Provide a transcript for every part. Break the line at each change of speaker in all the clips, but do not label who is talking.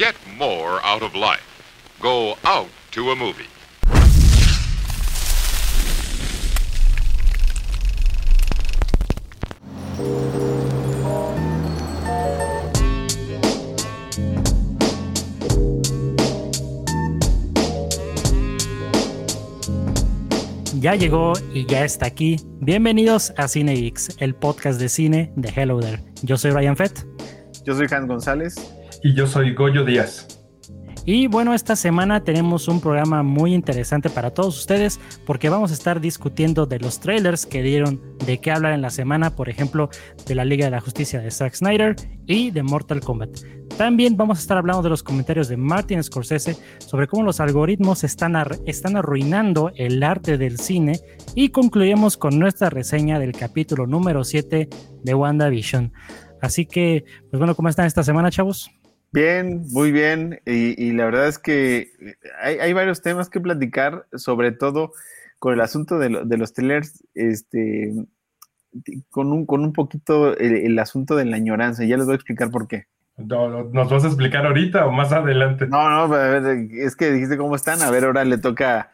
Get more out of life. Go out to a movie.
Ya llegó y ya está aquí. Bienvenidos a CineX, el podcast de cine de Hello There. Yo soy Ryan Fett.
Yo soy Hans González.
Y yo soy Goyo Díaz.
Y bueno, esta semana tenemos un programa muy interesante para todos ustedes porque vamos a estar discutiendo de los trailers que dieron de qué hablar en la semana, por ejemplo, de la Liga de la Justicia de Zack Snyder y de Mortal Kombat. También vamos a estar hablando de los comentarios de Martin Scorsese sobre cómo los algoritmos están, están arruinando el arte del cine y concluiremos con nuestra reseña del capítulo número 7 de WandaVision. Así que, pues bueno, ¿cómo están esta semana, chavos?
Bien, muy bien. Y, la verdad es que hay, varios temas que platicar, sobre todo con el asunto de, los trailers, este, con un, con un poquito el, asunto de la añoranza. Ya les voy a explicar por qué.
¿Nos vas a explicar ahorita o más adelante?
No, no, es que dijiste cómo están. A ver, ahora le toca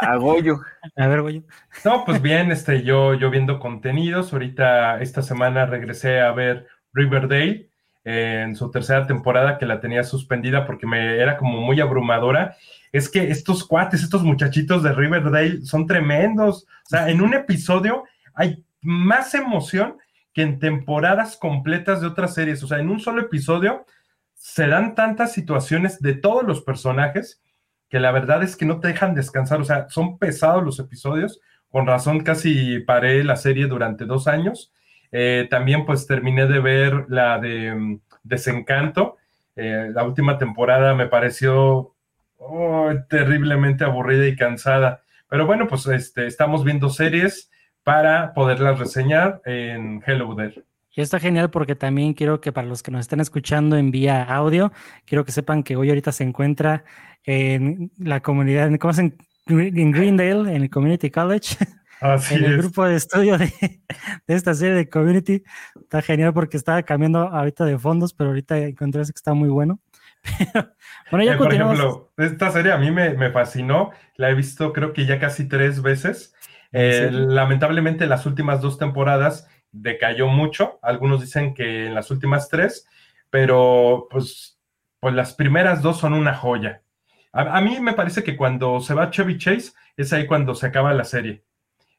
a, Goyo.
A ver, Goyo.
No, pues bien, este, yo, yo viendo contenidos. Ahorita, esta semana regresé a ver Riverdale en su tercera temporada que la tenía suspendida porque me era como muy abrumadora. Es que estos cuates, estos muchachitos de Riverdale son tremendos. O sea, en un episodio hay más emoción que en temporadas completas de otras series. O sea, en un solo episodio se dan tantas situaciones de todos los personajes que la verdad es que no te dejan descansar. O sea, son pesados los episodios. Con razón casi paré la serie durante dos años eh, también pues terminé de ver la de mm, Desencanto. Eh, la última temporada me pareció oh, terriblemente aburrida y cansada. Pero bueno, pues este, estamos viendo series para poderlas reseñar en Hello There.
Y está genial porque también quiero que para los que nos estén escuchando en vía audio, quiero que sepan que hoy ahorita se encuentra en la comunidad, ¿cómo se en Greendale, en el Community College. en el grupo de estudio de, esta serie de Community. Está genial porque estaba cambiando ahorita de fondos, pero ahorita encontré que está muy bueno.
bueno, ya eh, Por ejemplo, esta serie a mí me, fascinó. La he visto creo que ya casi tres veces. Eh, lamentablemente las últimas dos temporadas decayó mucho. Algunos dicen que en las últimas tres, pero pues, pues las primeras dos son una joya. A, a mí me parece que cuando se va Chevy Chase es ahí cuando se acaba la serie.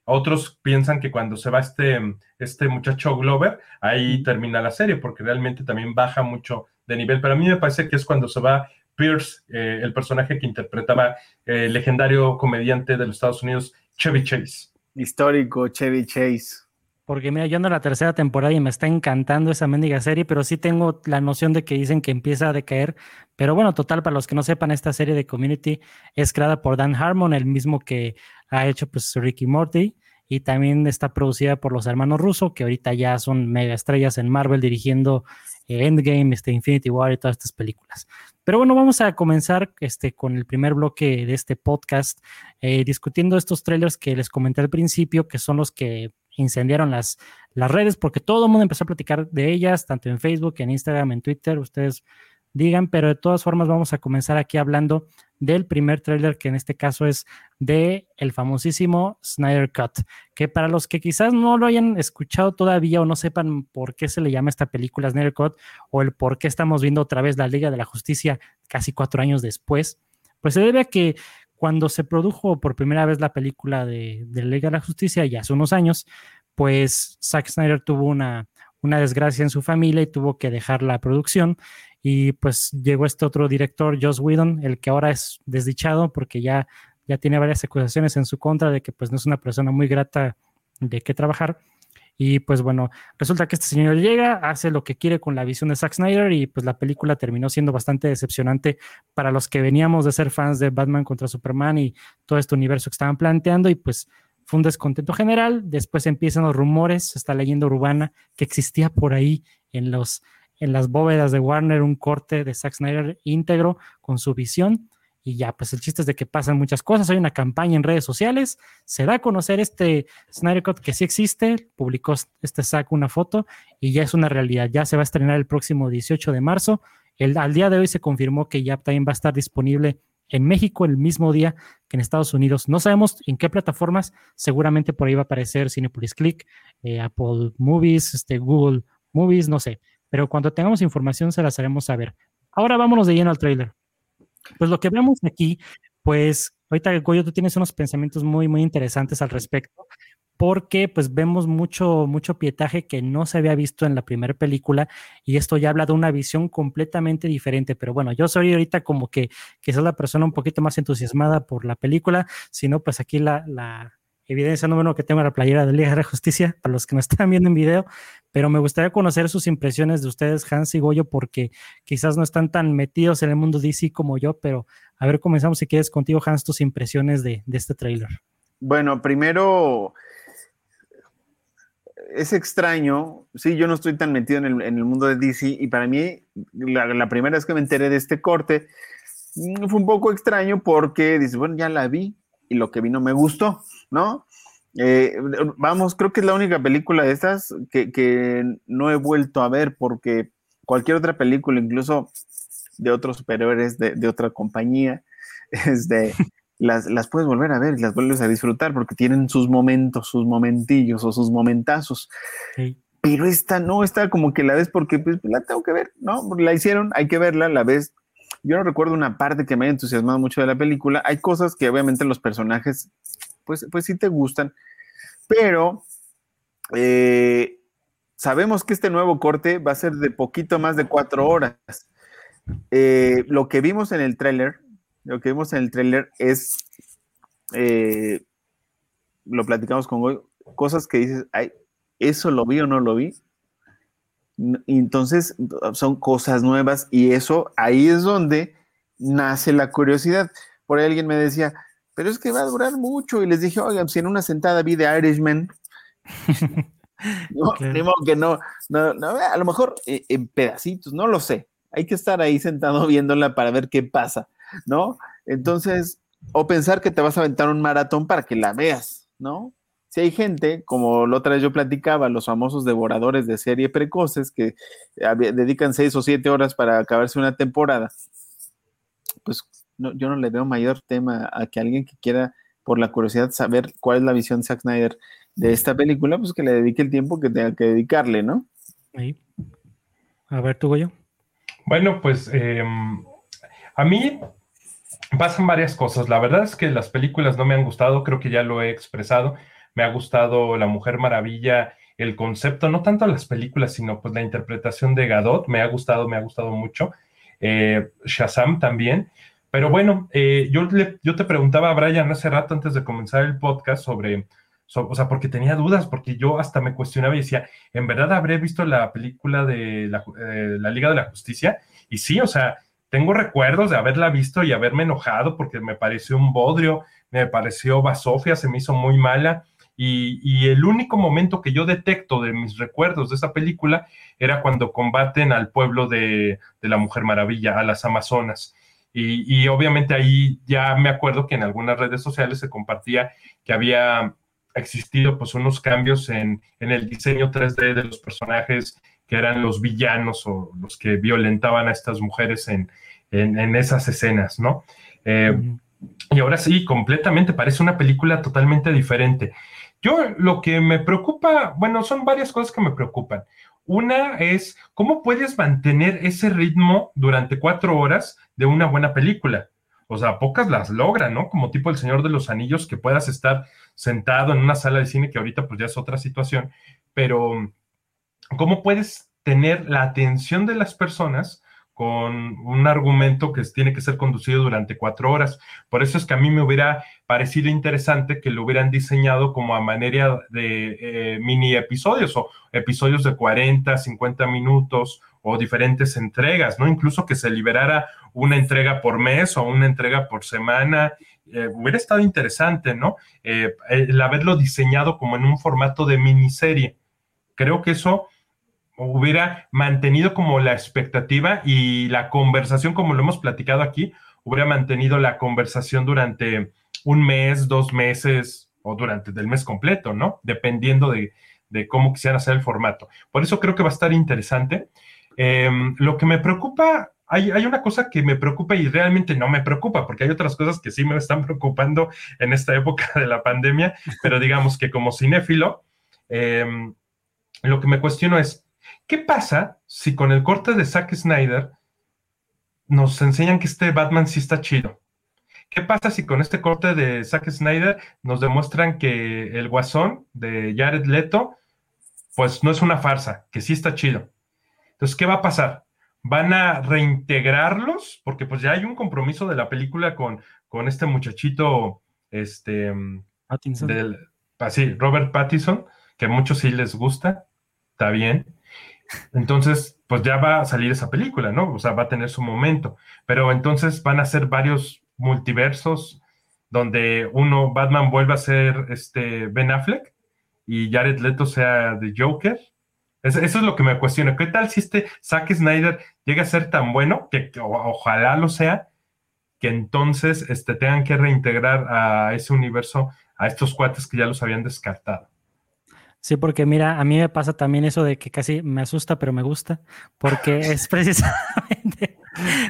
Otros piensan que cuando se va este, este muchacho Glover, ahí termina la serie, porque realmente también baja mucho de nivel. Pero a mí me parece que es cuando se va Pierce, eh, el personaje que interpretaba el legendario comediante de los Estados Unidos, Chevy Chase.
Histórico, Chevy Chase.
Porque mira, yo ando en la tercera temporada y me está encantando esa mendiga serie, pero sí tengo la noción de que dicen que empieza a decaer. Pero bueno, total, para los que no sepan, esta serie de Community es creada por Dan Harmon, el mismo que ha hecho pues Ricky Morty y también está producida por los hermanos Russo, que ahorita ya son mega estrellas en Marvel dirigiendo eh, Endgame, este, Infinity War y todas estas películas. Pero bueno, vamos a comenzar este, con el primer bloque de este podcast, eh, discutiendo estos trailers que les comenté al principio, que son los que incendiaron las, las redes, porque todo el mundo empezó a platicar de ellas, tanto en Facebook, en Instagram, en Twitter. Ustedes digan, pero de todas formas vamos a comenzar aquí hablando del primer tráiler que en este caso es de el famosísimo Snyder Cut, que para los que quizás no lo hayan escuchado todavía o no sepan por qué se le llama esta película Snyder Cut o el por qué estamos viendo otra vez la Liga de la Justicia casi cuatro años después, pues se debe a que cuando se produjo por primera vez la película de, de Liga de la Justicia, ya hace unos años, pues Zack Snyder tuvo una, una desgracia en su familia y tuvo que dejar la producción y pues llegó este otro director, Joss Whedon, el que ahora es desdichado porque ya, ya tiene varias acusaciones en su contra de que pues no es una persona muy grata de qué trabajar. Y pues bueno, resulta que este señor llega, hace lo que quiere con la visión de Zack Snyder y pues la película terminó siendo bastante decepcionante para los que veníamos de ser fans de Batman contra Superman y todo este universo que estaban planteando y pues fue un descontento general. Después empiezan los rumores, esta leyenda urbana que existía por ahí en los en las bóvedas de Warner un corte de Zack Snyder íntegro con su visión. Y ya, pues el chiste es de que pasan muchas cosas. Hay una campaña en redes sociales. Se da a conocer este Snyder Cut que sí existe. Publicó este Zack una foto y ya es una realidad. Ya se va a estrenar el próximo 18 de marzo El, al día de hoy se confirmó que ya también va a estar disponible en México el mismo día que en Estados Unidos. No sabemos en qué plataformas, seguramente por ahí va a aparecer Cinepolis Click, eh, Apple Movies, este, Google Movies, no sé. Pero cuando tengamos información se las haremos saber. Ahora vámonos de lleno al trailer. Pues lo que vemos aquí, pues ahorita Goyo, tú tienes unos pensamientos muy, muy interesantes al respecto, porque pues vemos mucho, mucho pietaje que no se había visto en la primera película y esto ya habla de una visión completamente diferente, pero bueno, yo soy ahorita como que quizás la persona un poquito más entusiasmada por la película, sino pues aquí la, la evidencia número uno que tengo la playera de Liga de la Justicia, para los que no están viendo en video, pero me gustaría conocer sus impresiones de ustedes, Hans y Goyo, porque quizás no están tan metidos en el mundo DC como yo, pero a ver, comenzamos si quieres contigo, Hans, tus impresiones de, este tráiler.
Bueno, primero es extraño, sí, yo no estoy tan metido en el, mundo de DC y para mí la, primera vez que me enteré de este corte mm, fue un poco extraño porque dice, bueno, ya la vi y lo que vi no me gustó, ¿no? Eh, vamos, creo que es la única película de estas que, no he vuelto a ver porque cualquier otra película, incluso de otros superiores de, de otra compañía, este, las, las, puedes volver a ver y las vuelves a disfrutar porque tienen sus momentos, sus momentillos o sus momentazos. Pero esta no, está como que la ves porque pues, la tengo que ver, ¿no? La hicieron, hay que verla, la ves. Yo no recuerdo una parte que me haya entusiasmado mucho de la película. Hay cosas que obviamente los personajes, pues, pues sí te gustan, pero eh, sabemos que este nuevo corte va a ser de poquito más de cuatro horas. Eh, lo que vimos en el tráiler lo que vimos en el tráiler es, eh, lo platicamos con hoy, cosas que dices, ay, eso lo vi o no lo vi. Entonces son cosas nuevas y eso ahí es donde nace la curiosidad. Por ahí alguien me decía, pero es que va a durar mucho. Y les dije, oigan, si en una sentada vi de Irishman, no, que no, no, a lo mejor eh, en pedacitos, no lo sé. Hay que estar ahí sentado viéndola para ver qué pasa. ¿no? Entonces, o pensar que te vas a aventar un maratón para que la veas, ¿no? Si hay gente, como la otra vez yo platicaba, los famosos devoradores de serie precoces que dedican seis o siete horas para acabarse una temporada, pues yo no le veo mayor tema a que alguien que quiera, por la curiosidad, saber cuál es la visión de Zack Snyder de esta película, pues que le dedique el tiempo que tenga que dedicarle, ¿no?
A ver, tú, yo.
Bueno, pues em, a mí pasan varias cosas. La verdad es que las películas no me han gustado, creo que ya lo he expresado. Me ha gustado La Mujer Maravilla, el concepto, no tanto las películas, sino pues la interpretación de Gadot. Me ha gustado, me ha gustado mucho. Eh, Shazam también. Pero bueno, eh, yo, yo te preguntaba a Brian hace rato antes de comenzar el podcast sobre, o sea, porque tenía dudas, porque yo hasta me cuestionaba y decía, ¿en verdad habré visto la película de la, eh, la Liga de la Justicia? Y sí, o sea, tengo recuerdos de haberla visto y haberme enojado porque me pareció un bodrio, me pareció basofia, se me hizo muy mala. Y, el único momento que yo detecto de mis recuerdos de esa película era cuando combaten al pueblo de, la Mujer Maravilla, a las Amazonas. Y, obviamente ahí ya me acuerdo que en algunas redes sociales se compartía que había existido pues unos cambios en, en el diseño 3D de los personajes que eran los villanos o los que violentaban a estas mujeres en, en, esas escenas, ¿no? Eh, y ahora sí, completamente, parece una película totalmente diferente. Yo lo que me preocupa, bueno, son varias cosas que me preocupan. Una es cómo puedes mantener ese ritmo durante cuatro horas de una buena película. O sea, pocas las logran, ¿no? Como tipo El Señor de los Anillos, que puedas estar sentado en una sala de cine, que ahorita pues ya es otra situación, pero ¿cómo puedes tener la atención de las personas con un argumento que tiene que ser conducido durante cuatro horas. Por eso es que a mí me hubiera parecido interesante que lo hubieran diseñado como a manera de eh, mini episodios o episodios de 40, 50 minutos o diferentes entregas, ¿no? Incluso que se liberara una entrega por mes o una entrega por semana. Eh, hubiera estado interesante, ¿no? Eh, el haberlo diseñado como en un formato de miniserie. Creo que eso hubiera mantenido como la expectativa y la conversación, como lo hemos platicado aquí, hubiera mantenido la conversación durante un mes, dos meses o durante el mes completo, ¿no? Dependiendo de, cómo quisieran hacer el formato. Por eso creo que va a estar interesante. Em, lo que me preocupa hay, hay, una cosa que me preocupa y realmente no me preocupa, porque hay otras cosas que sí me están preocupando en esta época de la pandemia, pero digamos que como cinéfilo, em, lo que me cuestiono es, ¿qué pasa si con el corte de Zack Snyder nos enseñan que este Batman sí está chido? ¿Qué pasa si con este corte de Zack Snyder nos demuestran que el guasón de Jared Leto, pues no es una farsa, que sí está chido? Entonces, ¿qué va a pasar? ¿Van a reintegrarlos? Porque pues ya hay un compromiso de la película con, con este muchachito, este,
Pattinson.
Del, así, ah, Robert Pattinson, que a muchos sí les gusta, está bien. Entonces, pues ya va a salir esa película, ¿no? O sea, va a tener su momento. Pero entonces van a ser varios multiversos donde uno, Batman vuelva a ser este Ben Affleck y Jared Leto sea The Joker. Eso, es lo que me cuestiona. ¿Qué tal si este Zack Snyder llega a ser tan bueno, que, ojalá lo sea, que entonces este, tengan que reintegrar a ese universo a estos cuates que ya los habían descartado?
Sí, porque mira, a mí me pasa también eso de que casi me asusta, pero me gusta, porque es precisamente,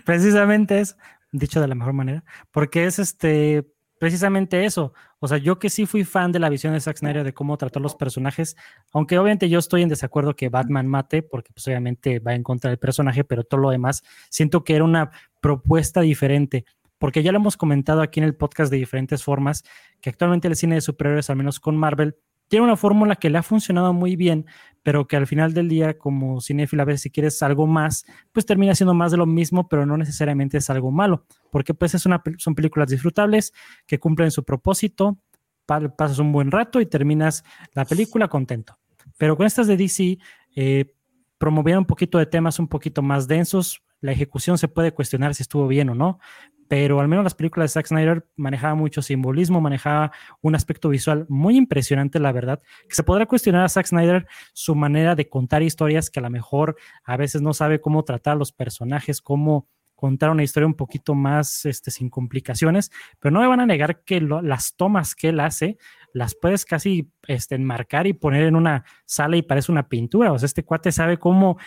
precisamente es, dicho de la mejor manera, porque es este precisamente eso. O sea, yo que sí fui fan de la visión de Zack Snyder de cómo trató los personajes, aunque obviamente yo estoy en desacuerdo que Batman mate, porque pues obviamente va en contra del personaje, pero todo lo demás siento que era una propuesta diferente. Porque ya lo hemos comentado aquí en el podcast de diferentes formas, que actualmente el cine de superhéroes, al menos con Marvel, tiene una fórmula que le ha funcionado muy bien, pero que al final del día, como cinéfilo, a ver si quieres algo más, pues termina siendo más de lo mismo, pero no necesariamente es algo malo, porque pues es una, son películas disfrutables que cumplen su propósito, pasas un buen rato y terminas la película contento. Pero con estas de DC, eh, promovieron un poquito de temas un poquito más densos, la ejecución se puede cuestionar si estuvo bien o no, pero al menos las películas de Zack Snyder manejaban mucho simbolismo, manejaba un aspecto visual muy impresionante, la verdad, que se podrá cuestionar a Zack Snyder su manera de contar historias que a lo mejor a veces no sabe cómo tratar a los personajes, cómo contar una historia un poquito más este, sin complicaciones, pero no me van a negar que las tomas que él hace las puedes casi este, enmarcar y poner en una sala y parece una pintura. O sea, este cuate sabe cómo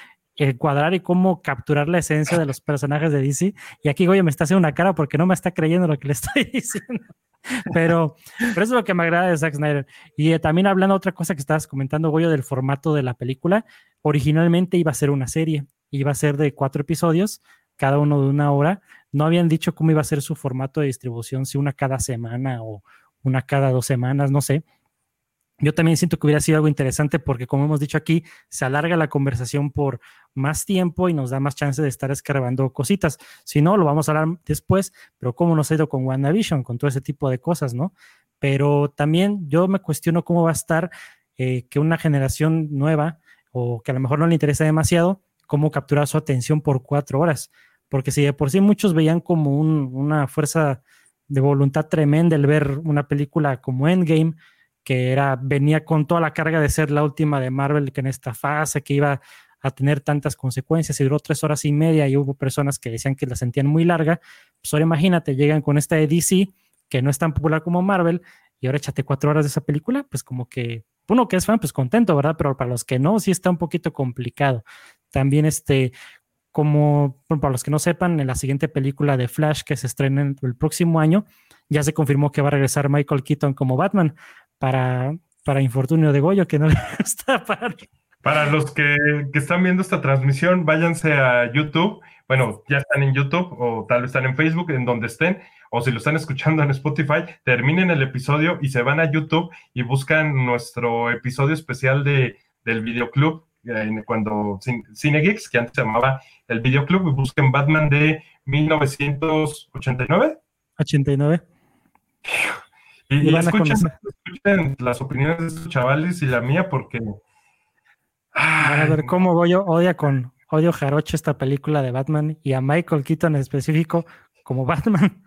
cuadrar y cómo capturar la esencia de los personajes de DC. Y aquí Goyo me está haciendo una cara porque no me está creyendo lo que le estoy diciendo. Pero, pero eso es lo que me agrada de Zack Snyder. Y eh, también hablando de otra cosa que estabas comentando, Goyo, del formato de la película, originalmente iba a ser una serie, iba a ser de cuatro episodios, cada uno de una hora. No habían dicho cómo iba a ser su formato de distribución, si una cada semana o una cada dos semanas, no sé. Yo también siento que hubiera sido algo interesante porque, como hemos dicho aquí, se alarga la conversación por más tiempo y nos da más chance de estar escarbando cositas. Si no, lo vamos a hablar después, pero cómo nos ha ido con WandaVision, con todo ese tipo de cosas, ¿no? Pero también yo me cuestiono cómo va a estar eh, que una generación nueva o que a lo mejor no le interesa demasiado, cómo capturar su atención por cuatro horas. Porque si de por sí muchos veían como una fuerza de voluntad tremenda el ver una película como Endgame, que era, venía con toda la carga de ser la última de Marvel que en esta fase, que iba a tener tantas consecuencias y duró tres horas y media y hubo personas que decían que la sentían muy larga, pues ahora imagínate, llegan con esta de DC que no es tan popular como Marvel y ahora échate cuatro horas de esa película, pues como que uno que es fan, pues contento, ¿verdad? Pero para los que no, sí está un poquito complicado. También este, como para los que no sepan, en la siguiente película de Flash que se estrena el próximo año, ya se confirmó que va a regresar Michael Keaton como Batman, para, para infortunio de Goyo, que no le gusta
para... Para los que, que, están viendo esta transmisión, váyanse a YouTube. Bueno, ya están en YouTube o tal vez están en Facebook, en donde estén, o si lo están escuchando en Spotify, terminen el episodio y se van a YouTube y buscan nuestro episodio especial de, del videoclub, eh, cuando Cinegeeks, que antes se llamaba el videoclub, y busquen Batman de 1989.
89.
Y, escuchen, las opiniones de estos chavales y la mía porque...
a ver cómo Goyo odia con odio jarocho esta película de Batman y a Michael Keaton en específico como Batman.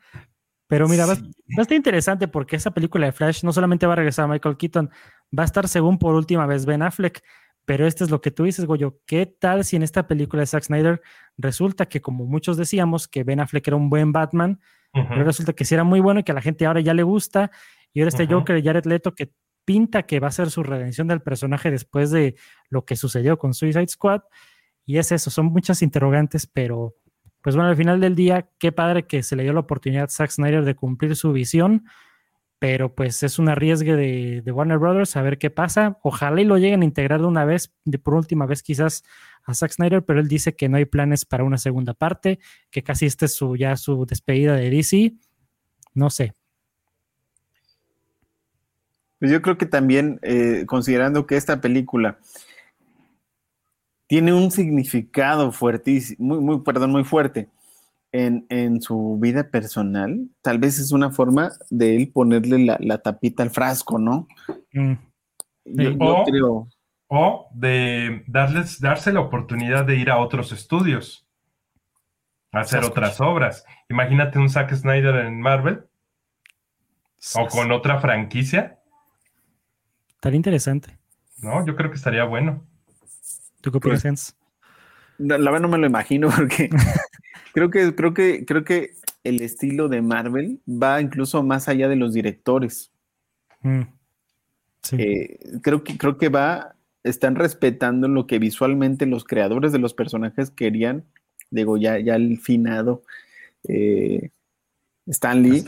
Pero mira, va, a estar interesante porque esa película de Flash no solamente va a regresar a Michael Keaton, va a estar según por última vez Ben Affleck. Pero esto es lo que tú dices, Goyo. ¿Qué tal si en esta película de Zack Snyder resulta que, como muchos decíamos, que Ben Affleck era un buen Batman, pero resulta que sí era muy bueno y que a la gente ahora ya le gusta. Y ahora este Joker de Jared Leto que pinta que va a ser su redención del personaje después de lo que sucedió con Suicide Squad. Y es eso, son muchas interrogantes, pero pues bueno, al final del día, qué padre que se le dio la oportunidad a Zack Snyder de cumplir su visión, pero pues es un arriesgue de, Warner Brothers a ver qué pasa. Ojalá y lo lleguen a integrar de una vez, por última vez quizás a Zack Snyder, pero él dice que no hay planes para una segunda parte, que casi esta es su, ya su despedida de DC. No sé.
Pues yo creo que también, eh, considerando que esta película tiene un significado fuertísimo, muy, perdón, muy fuerte en, en, su vida personal, tal vez es una forma de él ponerle la, la tapita al frasco, ¿no? Mm.
Yo, o, creo. O de darles, darse la oportunidad de ir a otros estudios, a hacer otras obras. Imagínate un Zack Snyder en Marvel o con otra franquicia.
Estaría interesante.
No, yo creo que estaría bueno.
¿Tú qué pues,
La verdad no me lo imagino porque creo que, creo que, creo que el estilo de Marvel va incluso más allá de los directores. Mm, eh, creo que, creo que va, están respetando lo que visualmente los creadores de los personajes querían. Digo, ya, ya el finado eh, Stan Lee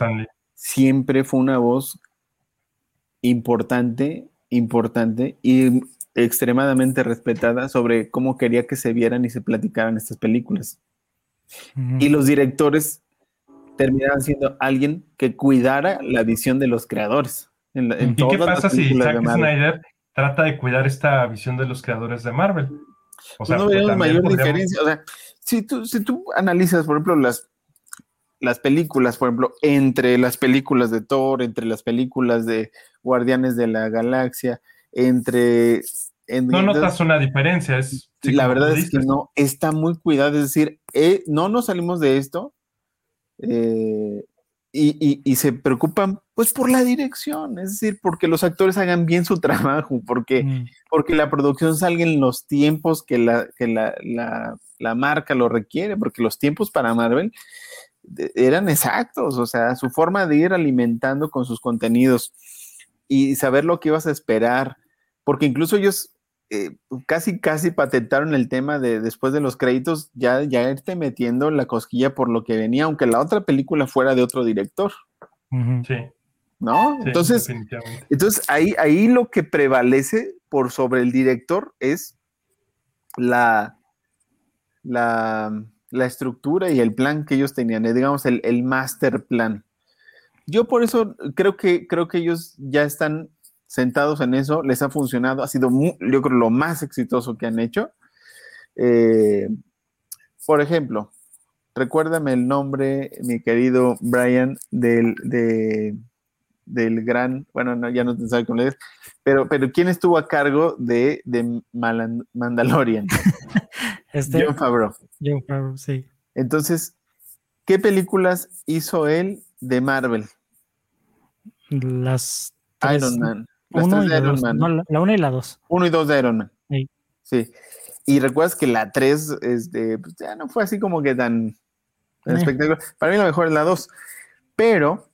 siempre fue una voz importante, importante y extremadamente respetada sobre cómo quería que se vieran y se platicaran estas películas. Y los directores terminaban siendo alguien que cuidara la visión de los creadores.
¿Y qué pasa si Zack Snyder trata de cuidar esta visión de los creadores de Marvel?
O sea, no veo mayor diferencia. O sea, si tú, si tú analizas, por ejemplo, las, las películas, por ejemplo, entre las películas de Thor, entre las películas de Guardianes de la Galaxia, entre...
no notas una diferencia, es...
la verdad es que no, está muy cuidado, es decir, eh, no nos salimos de esto eh, y, se preocupan pues por la dirección, es decir, porque los actores hagan bien su trabajo, porque, mm. porque la producción salga en los tiempos que, la, que la, la, la marca lo requiere, porque los tiempos para Marvel eran exactos, o sea, su forma de ir alimentando con sus contenidos y saber lo que ibas a esperar, porque incluso ellos eh, casi, casi patentaron el tema de después de los créditos, ya, ya irte metiendo la cosquilla por lo que venía, aunque la otra película fuera de otro director.
Sí.
¿No? entonces, entonces ahí, ahí lo que prevalece por sobre el director es la, la, la estructura y el plan que ellos tenían, eh, digamos, el, el master plan. Yo por eso creo que, creo que ellos ya están sentados en eso, les ha funcionado, ha sido, yo creo, lo más exitoso que han hecho. Eh, por ejemplo, recuérdame el nombre, mi querido Brian, del, del gran, bueno, no, ya no te sabes cómo le es, pero, pero ¿quién estuvo a cargo de, de Mandalorian?
este,
John Favreau.
John Favreau, sí.
Entonces, ¿qué películas hizo él de Marvel?
Las
Iron Man.
Las uno de Iron Man. la, una y la dos.
Uno y dos de Iron Man. Sí. Y recuerdas que la tres este, pues ya no fue así como que tan, eh. espectacular. Para mí la mejor es la dos. Pero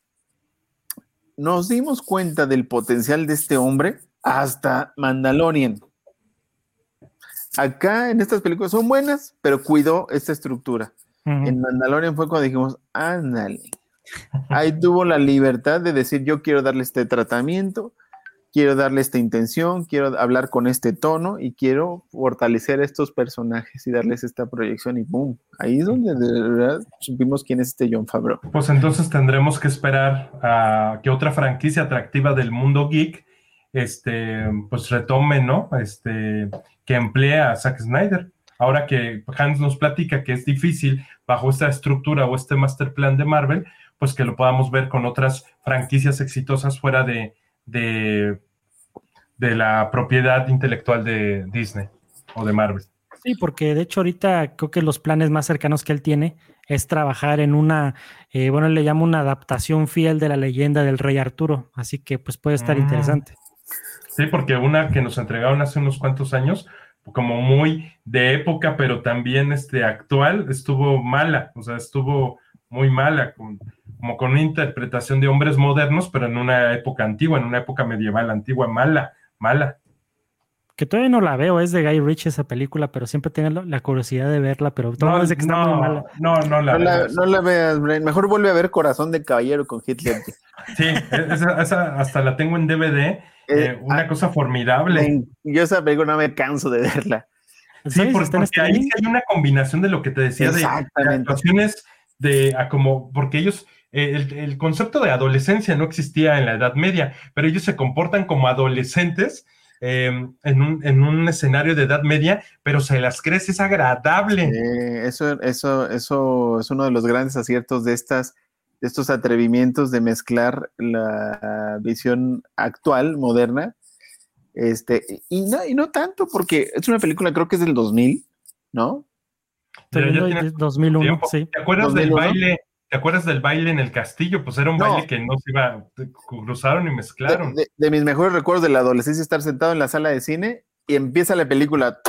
nos dimos cuenta del potencial de este hombre hasta Mandalorian. Acá en estas películas son buenas, pero cuidó esta estructura. En Mandalorian fue cuando dijimos, ándale. Ahí tuvo la libertad de decir, yo quiero darle este tratamiento, quiero darle esta intención, quiero hablar con este tono y quiero fortalecer estos personajes y darles esta proyección y ¡boom! Ahí es donde de verdad supimos quién es este John Favreau.
Pues entonces tendremos que esperar a que otra franquicia atractiva del mundo geek este, pues retome, ¿no? Este, que emplee a Zack Snyder. Ahora que Hans nos platica que es difícil bajo esta estructura o este master plan de Marvel, pues que lo podamos ver con otras franquicias exitosas fuera de, de, la propiedad intelectual de Disney o de Marvel.
Sí, porque de hecho ahorita creo que los planes más cercanos que él tiene es trabajar en una, eh, bueno, le llamo una adaptación fiel de la leyenda del rey Arturo, así que pues puede estar mm. interesante.
Sí, porque una que nos entregaron hace unos cuantos años, como muy de época, pero también este actual, estuvo mala, o sea, estuvo muy mala, como con una interpretación de hombres modernos, pero en una época antigua, en una época medieval antigua, mala, mala.
que todavía no la veo, es de Guy Ritchie esa película, pero siempre tengo la, curiosidad de verla, pero todo
No,
que está
no,
muy mala.
no, no la
No la,
veas.
no la veas, Brian. Mejor vuelve a ver Corazón de Caballero con Hitler.
Sí, esa, esa hasta la tengo en DVD. eh, una
ah,
cosa formidable.
me- yo esa película no me canso de verla.
¿En
Sí, porque ahí hay una combinación de lo que te decía de, actuaciones de a como, porque ellos, eh, el, el concepto de adolescencia no existía en la Edad Media, pero ellos se comportan como adolescentes eh, en, un, en un escenario de Edad Media, pero se las crees, es agradable.
Eso, eso, eso es uno de los grandes aciertos de estas, de estos atrevimientos de mezclar la visión actual, moderna, este, y no, y no tanto, porque es una película, creo que es del 2000, ¿no?
Estoy
Ya- ya
viendo
tiene
de 2001,
tiempo.
sí.
¿Te acuerdas del
2001?
baile? ¿Te acuerdas del baile en el castillo? Pues era un
No.
baile que no se iba, cruzaron y mezclaron.
de- de mis mejores recuerdos de la adolescencia, estar sentado en la sala de cine y empieza la película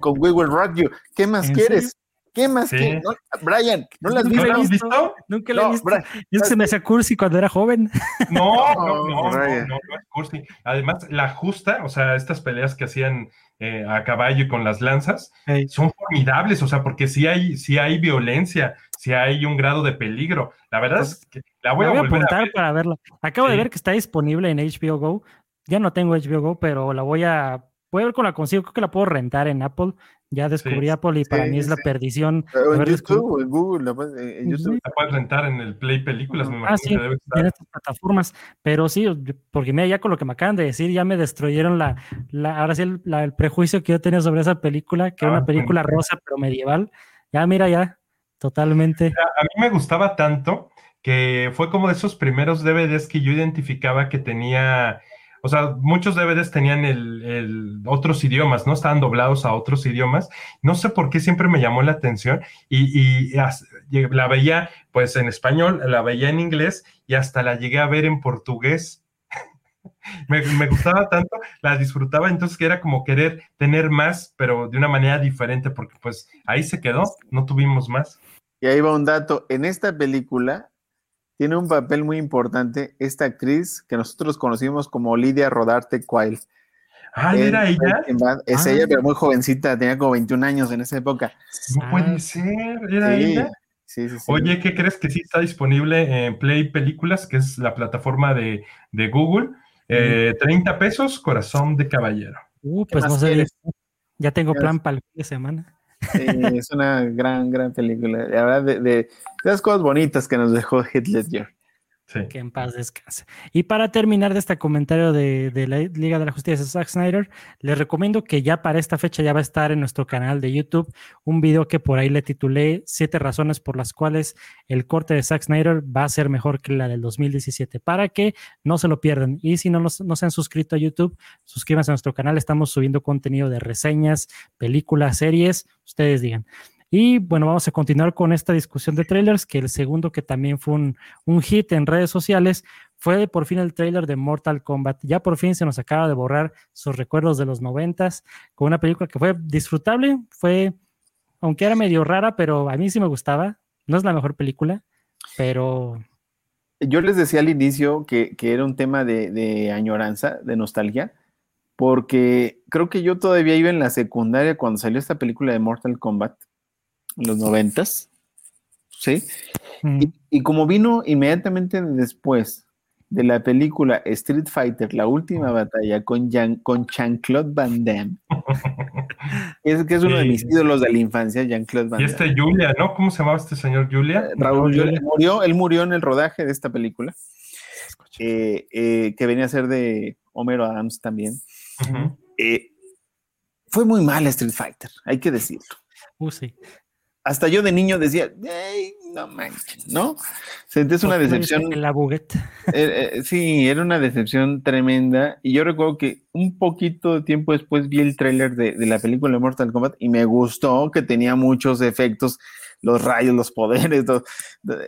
con We Will Rock You. ¿Qué más
¿En
quieres? ¿Qué más
Sí.
No, Brian, ¿no la has
¿No
¿No
visto?
la has
visto?
visto?
Nunca la he
No,
visto.
Brian,
Y es que se me hacía cursi cuando era joven.
No,
No,
no, no, no, es cursi. Además, la justa, o sea, estas peleas que hacían eh, a caballo y con las lanzas, son formidables, o sea, porque sí hay, sí hay violencia, sí hay un grado de peligro. La verdad es que la voy
La
a
voy a
volver a
apuntar
ver.
para verla. Acabo de ver que está disponible en HBO Go. Ya no tengo HBO Go, pero la voy a. Voy a ver con la consigo. Creo que la puedo rentar en Apple. Ya descubrí
Sí.
Apple y para
Sí,
mí es la
sí.
perdición.
O en YouTube o en Google. eh, en YouTube.
La puedes rentar en el Play Películas, me
Ah,
imagino
sí,
que debe estar.
en estas plataformas. Pero sí, porque mira, ya con lo que me acaban de decir, ya me destruyeron la, la ahora sí el, la- el prejuicio que yo tenía sobre esa película, que era
Ah,
una película rosa pero medieval. Ya, mira, ya, totalmente.
A mí me gustaba tanto que fue como de esos primeros DVDs que yo identificaba que tenía, o sea, muchos DVDs tenían el, otros idiomas, ¿no? Estaban doblados a otros idiomas. No sé por qué siempre me llamó la atención y, y la veía pues en español, la veía en inglés y hasta la llegué a ver en portugués. Me, me gustaba tanto, la disfrutaba, entonces que era como querer tener más, pero de una manera diferente, porque pues ahí se quedó, no tuvimos más.
Y ahí va un dato. En esta película tiene un papel muy importante esta actriz que nosotros conocimos como Lidia Rodarte Quail.
Ah,
En
era ella.
Es
Ah.
ella, pero muy jovencita, tenía como 21 años en esa época.
No puede
Ah,
ser, era
Sí,
ella.
sí, sí. sí.
Oye, ¿qué crees que sí está disponible en Play Películas, que es la plataforma de, de Google? Eh, 30 pesos, corazón de caballero.
Uh,
¿Qué
pues no sé. Ya tengo
¿Qué
plan para el fin de semana.
Sí, es una gran, gran película. La verdad, de, de, de las cosas bonitas que nos dejó Heath Ledger.
Que en paz descanse. Y para terminar de este comentario de, la Liga de la Justicia de Zack Snyder, les recomiendo que ya para esta fecha ya va a estar en nuestro canal de YouTube un video que por ahí le titulé Siete razones por las cuales el corte de Zack Snyder va a ser mejor que la del 2017, para que no se lo pierdan. Y si no, no se han suscrito a YouTube, suscríbanse a nuestro canal. Estamos subiendo contenido de reseñas, películas, series, ustedes digan. Y bueno, vamos a continuar con esta discusión de trailers, que el segundo que también fue un, un hit en redes sociales fue por fin el trailer de Mortal Kombat. Ya por fin se nos acaba de borrar sus recuerdos de los noventas con una película que fue disfrutable, fue, aunque era medio rara, pero a mí sí me gustaba. No es la mejor película, pero
Yo les decía al inicio que, que era un tema de, de añoranza, de nostalgia, porque creo que yo todavía iba en la secundaria cuando salió esta película de Mortal Kombat, en los noventas, ¿sí?
mm,
Y, y como vino inmediatamente después de la película Street Fighter, la última batalla con, Jean, con Jean-Claude Van Damme, es que es uno de mis ídolos de la infancia, Jean-Claude Van
Y
Damme.
este Julia, ¿no? ¿Cómo se llamaba este señor Julia?
Eh, Raúl Julia murió, él murió en el rodaje de esta película, eh, eh, que venía a ser de Homero Adams también. Eh, fue muy mal Street Fighter, hay que decirlo.
uh, sí.
Hasta yo de niño decía, "Ey, no manches, ¿no? Sentías una
¿Por qué me dice
decepción
La buguet.
Eh, eh, sí, era una decepción tremenda. Y yo recuerdo que un poquito de tiempo después vi el tráiler de, de la película Mortal Kombat y me gustó que tenía muchos efectos, los rayos, los poderes, todo.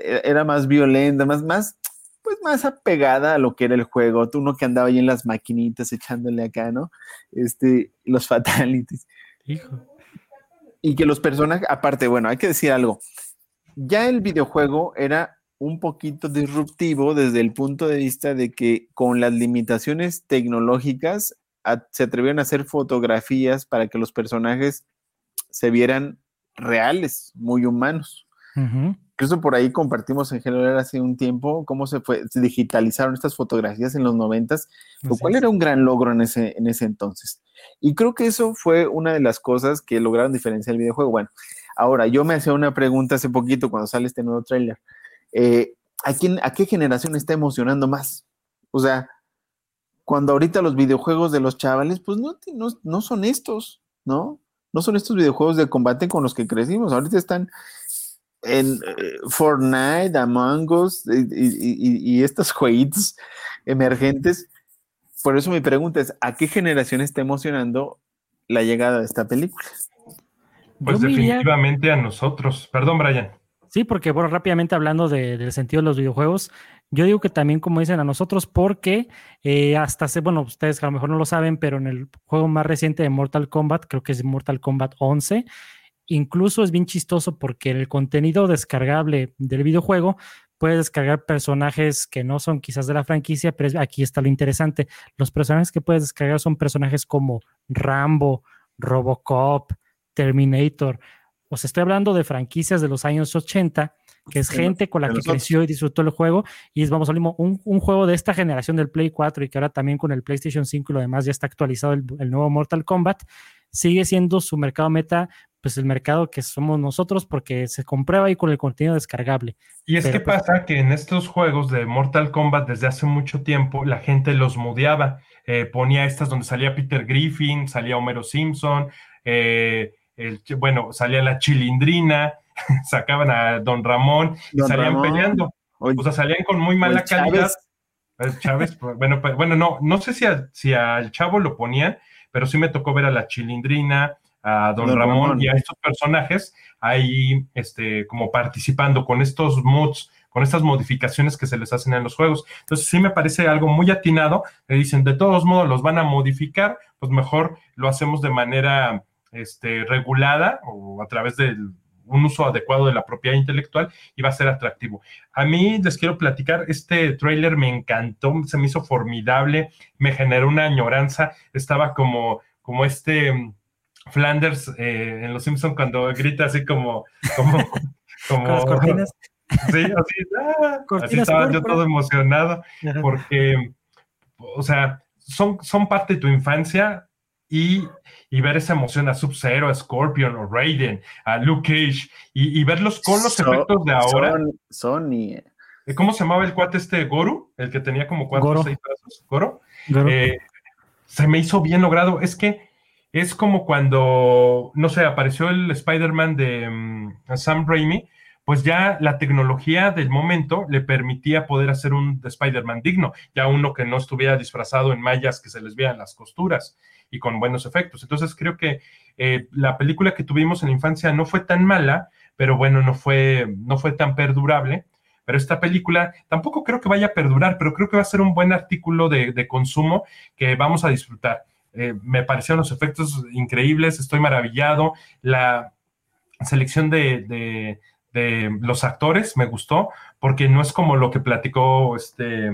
Era- era más violenta, más, más, pues más apegada a lo que era el juego. Tú uno que andaba ahí en las maquinitas echándole acá, ¿no? Este, los fatalities.
Hijo.
Y que los personajes, aparte, bueno, hay que decir algo. Ya el videojuego era un poquito disruptivo desde el punto de vista de que con las limitaciones tecnológicas se atrevieron a hacer fotografías para que los personajes se vieran reales, muy humanos. Incluso por ahí compartimos en general hace un tiempo cómo se, fue, se digitalizaron estas fotografías en los noventas, lo cual era un gran logro en ese, en ese entonces. Y creo que eso fue una de las cosas que lograron diferenciar el videojuego. Bueno, ahora yo me hacía una pregunta hace poquito cuando sale este nuevo tráiler. Eh, ¿a, ¿A qué generación está emocionando más? O sea, cuando ahorita los videojuegos de los chavales, pues no, no, no son estos, ¿no? No son estos videojuegos de combate con los que crecimos. Ahorita están en eh, Fortnite, Among Us y, estos jueguitos emergentes. Por eso mi pregunta es, ¿a qué generación está emocionando la llegada de esta película?
Pues definitivamente a nosotros. Perdón, Brian.
Sí, porque bueno, rápidamente hablando del sentido de los videojuegos, yo digo que también como dicen a nosotros, porque eh, hasta hace, bueno, ustedes a lo mejor no lo saben, pero en el juego más reciente de Mortal Kombat, creo que es Mortal Kombat 11, incluso es bien chistoso porque el contenido descargable del videojuego puede descargar personajes que no son quizás de la franquicia, pero aquí está lo interesante. Los personajes que puedes descargar son personajes como Rambo, Robocop, Terminator. Os estoy hablando de franquicias de los años 80 que es gente con la que creció y disfrutó el juego. Y es, vamos, un, un juego de esta generación del Play 4 y que ahora también con el PlayStation 5 y lo demás ya está actualizado el, nuevo Mortal Kombat, sigue siendo su mercado meta, pues el mercado que somos nosotros porque se comprueba ahí con el contenido descargable.
Y es que pues pasa que en estos juegos de Mortal Kombat desde hace mucho tiempo la gente los mudeaba, eh, ponía estas donde salía Peter Griffin, salía Homero Simpson, eh, bueno, salía la Chilindrina, sacaban a Don Ramón y salían peleando. O sea, salían con muy mala calidad. Chávez, pues, bueno, pues, bueno, no, no sé si, si al chavo lo ponían, pero sí me tocó ver a la Chilindrina, a Don, Ramón, y a estos personajes ahí, este, como participando con estos mods, con estas modificaciones que se les hacen en los juegos. Entonces sí me parece algo muy atinado. Le dicen, de todos modos los van a modificar, pues mejor lo hacemos de manera este, regulada o a través del un uso adecuado de la propiedad intelectual y va a ser atractivo. A mí les quiero platicar, este trailer me encantó, se me hizo formidable, me generó una añoranza, estaba como, como este mm, Flanders eh, en Los Simpsons cuando grita así como, como, como Sí, así, ah, así estaba yo todo emocionado, porque, o sea, son, son parte de tu infancia y y ver esa emoción a Sub-Zero, a Scorpion o Raiden, a Luke Cage y, verlos con los efectos de ahora.
Sony.
Eh, ¿Cómo se llamaba el cuate este Goru? El que tenía como cuatro o seis brazos. ¿Goro? Eh, se me hizo bien logrado. Es que es como cuando, no sé, apareció el Spider-Man de mm, Sam Raimi, pues ya la tecnología del momento le permitía poder hacer un Spider-Man digno, ya uno que no estuviera disfrazado en mallas que se les vean las costuras y con buenos efectos. Entonces creo que eh, la película que tuvimos en la infancia no fue tan mala, pero bueno, no fue, no fue tan perdurable. Pero esta película tampoco creo que vaya a perdurar, pero creo que va a ser un buen artículo de, consumo que vamos a disfrutar. Eh, me parecieron los efectos increíbles, estoy maravillado. La selección de, de los actores me gustó, porque no es como lo que platicó este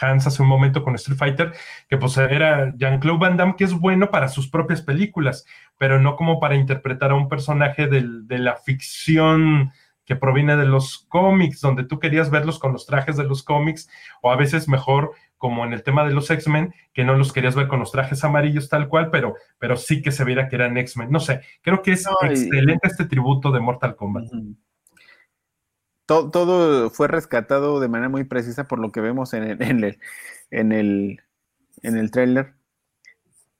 Hans hace un momento con Street Fighter, que pues era Jean-Claude Van Damme, que es bueno para sus propias películas, pero no como para interpretar a un personaje de la ficción que proviene de los cómics, donde tú querías verlos con los trajes de los cómics, o a veces mejor como en el tema de los X-Men, que no los querías ver con los trajes amarillos tal cual, pero, pero sí que se viera que eran X-Men. No sé, creo que es excelente este tributo de Mortal Kombat
todo, fue rescatado de manera muy precisa por lo que vemos en el, en el, en el, en el trailer.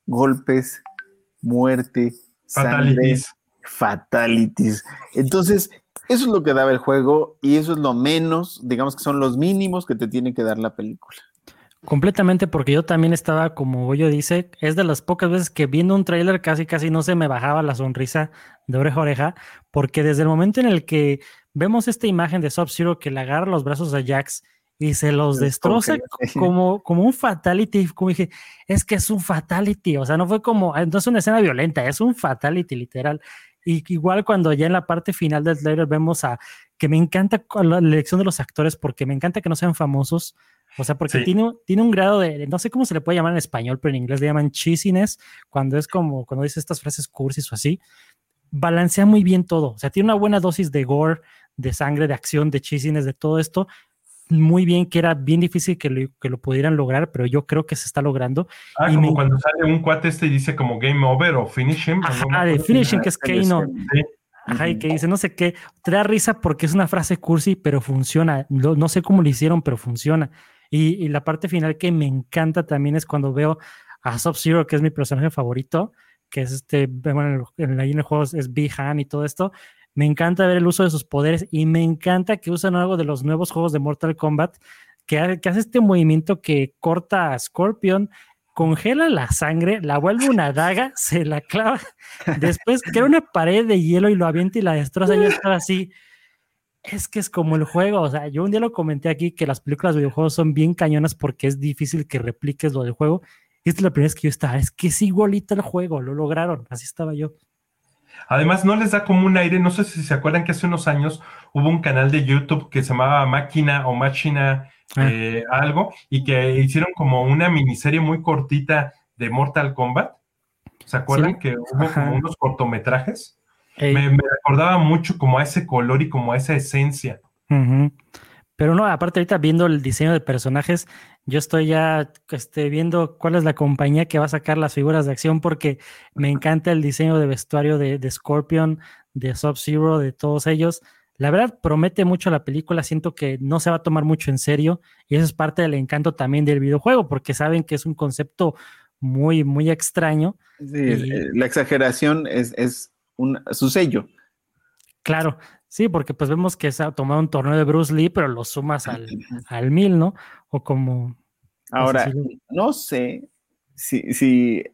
Golpes, muerte, fatalities. fatalities. Entonces, eso es lo que daba el juego y eso es lo menos, digamos que son los mínimos que te tiene que dar la película.
Completamente, porque yo también estaba, como Goyo dice, es de las pocas veces que viendo un trailer casi casi no se me bajaba la sonrisa de oreja a oreja, porque desde el momento en el que vemos esta imagen de Sub-Zero que le agarra los brazos a Jax y se los destroza como, como un fatality, como dije, es que es un fatality, o sea, no fue como, no es una escena violenta, es un fatality literal. Y igual cuando ya en la parte final del trailer vemos a que me encanta la elección de los actores porque me encanta que no sean famosos, O sea, porque tiene, tiene un grado de, no sé cómo se le puede llamar en español, pero en inglés le llaman cheesiness, cuando es como, cuando dice estas frases cursis o así, balancea muy bien todo. O sea, tiene una buena dosis de gore, de sangre, de acción, de cheesiness, de todo esto. Muy bien, que era bien difícil que lo, que lo pudieran lograr, pero yo creo que se está logrando.
Ah, como cuando sale un cuate este y dice como game over o finish him.
Ah, de finish him, que es Kano. Ajá, y que dice no sé qué. Te da risa porque es una frase cursi, pero funciona. No, no sé cómo lo hicieron, pero funciona. Y, la parte final que me encanta también es cuando veo a Sub-Zero, que es mi personaje favorito, que es este, bueno, en, en el juego es B-Han y todo esto. Me encanta ver el uso de sus poderes y me encanta que usan algo de los nuevos juegos de Mortal Kombat, que, hace este movimiento que corta a Scorpion, congela la sangre, la vuelve una daga, se la clava, después crea una pared de hielo y lo avienta y la destroza. Yo estaba así, es que es como el juego. O sea, yo un día lo comenté aquí que las películas de videojuegos son bien cañonas porque es difícil que repliques lo del juego. Y esta es la primera vez que yo estaba, es que es igualito el juego, lo lograron, así estaba yo.
Además, no les da como un aire, no sé si se acuerdan que hace unos años hubo un canal de YouTube que se llamaba Máquina o Máquina ah. eh, algo y que hicieron como una miniserie muy cortita de Mortal Kombat. ¿Se acuerdan que hubo como unos cortometrajes? Me, recordaba mucho como a ese color y como a esa esencia.
Pero no, aparte ahorita viendo el diseño de personajes, yo estoy ya este, viendo cuál es la compañía que va a sacar las figuras de acción porque me encanta el diseño de vestuario de, de Scorpion, de Sub-Zero, de todos ellos. La verdad promete mucho la película, siento que no se va a tomar mucho en serio y eso es parte del encanto también del videojuego porque saben que es un concepto muy, muy extraño.
Sí, la exageración es, es su sello.
Claro, sí, porque pues vemos que se ha tomado un torneo de Bruce Lee, pero lo sumas al, al mil, ¿no? O como...
Ahora, no sé si, si,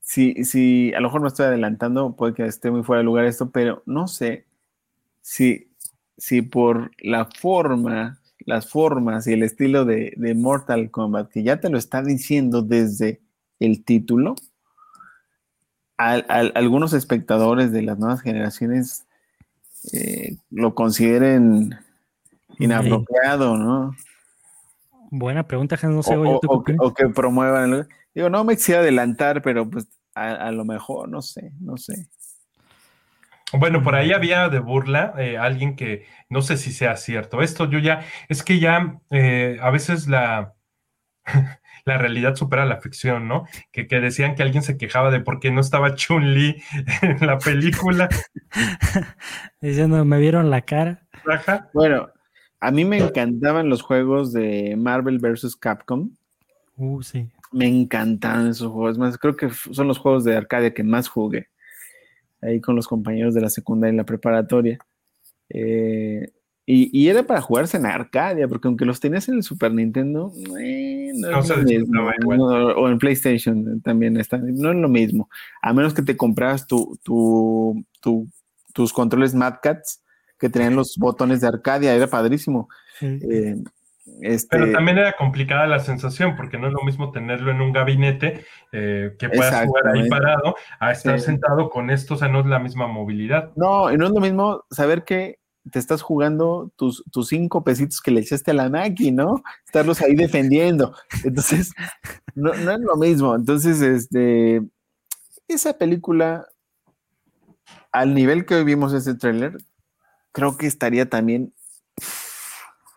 si, si, a lo mejor me estoy adelantando, puede que esté muy fuera de lugar esto, pero no sé si, si por la forma, las formas y el estilo de, de Mortal Kombat, que ya te lo está diciendo desde el título, algunos espectadores de las nuevas generaciones eh, lo consideren inapropiado, ¿no?
Buena pregunta, no sé.
O, que, promuevan. Digo, no me quisiera adelantar, pero pues a, lo mejor, no sé, no sé.
Bueno, por ahí había de burla eh, alguien que no sé si sea cierto. Esto yo ya, es que ya eh, a veces la, la realidad supera la ficción, ¿no? Que, decían que alguien se quejaba de por qué no estaba Chun-Li en la película.
Diciendo, me vieron la cara.
Bueno, a mí me encantaban los juegos de Marvel vs. Capcom.
Uh, sí.
Me encantaban esos juegos. Más, creo que son los juegos de arcade que más jugué. Ahí con los compañeros de la secundaria y la preparatoria. Eh, y, era para jugarse en Arcadia, porque aunque los tenías en el Super Nintendo, eh, no, es lo mismo. o en PlayStation también está, no es lo mismo. A menos que te compras tu, tu, tus controles Mad Cats que tenían los botones de Arcadia, era padrísimo. Eh, este...
Pero también era complicada la sensación, porque no es lo mismo tenerlo en un gabinete eh, que puedas jugar ahí parado a estar sentado con esto, o sea, no es la misma movilidad.
No, y no es lo mismo saber que te estás jugando tus, tus cinco pesitos que le echaste a la máquina, ¿no? Estarlos ahí defendiendo. Entonces, no, es lo mismo. Entonces, este, esa película, al nivel que hoy vimos ese tráiler, creo que estaría también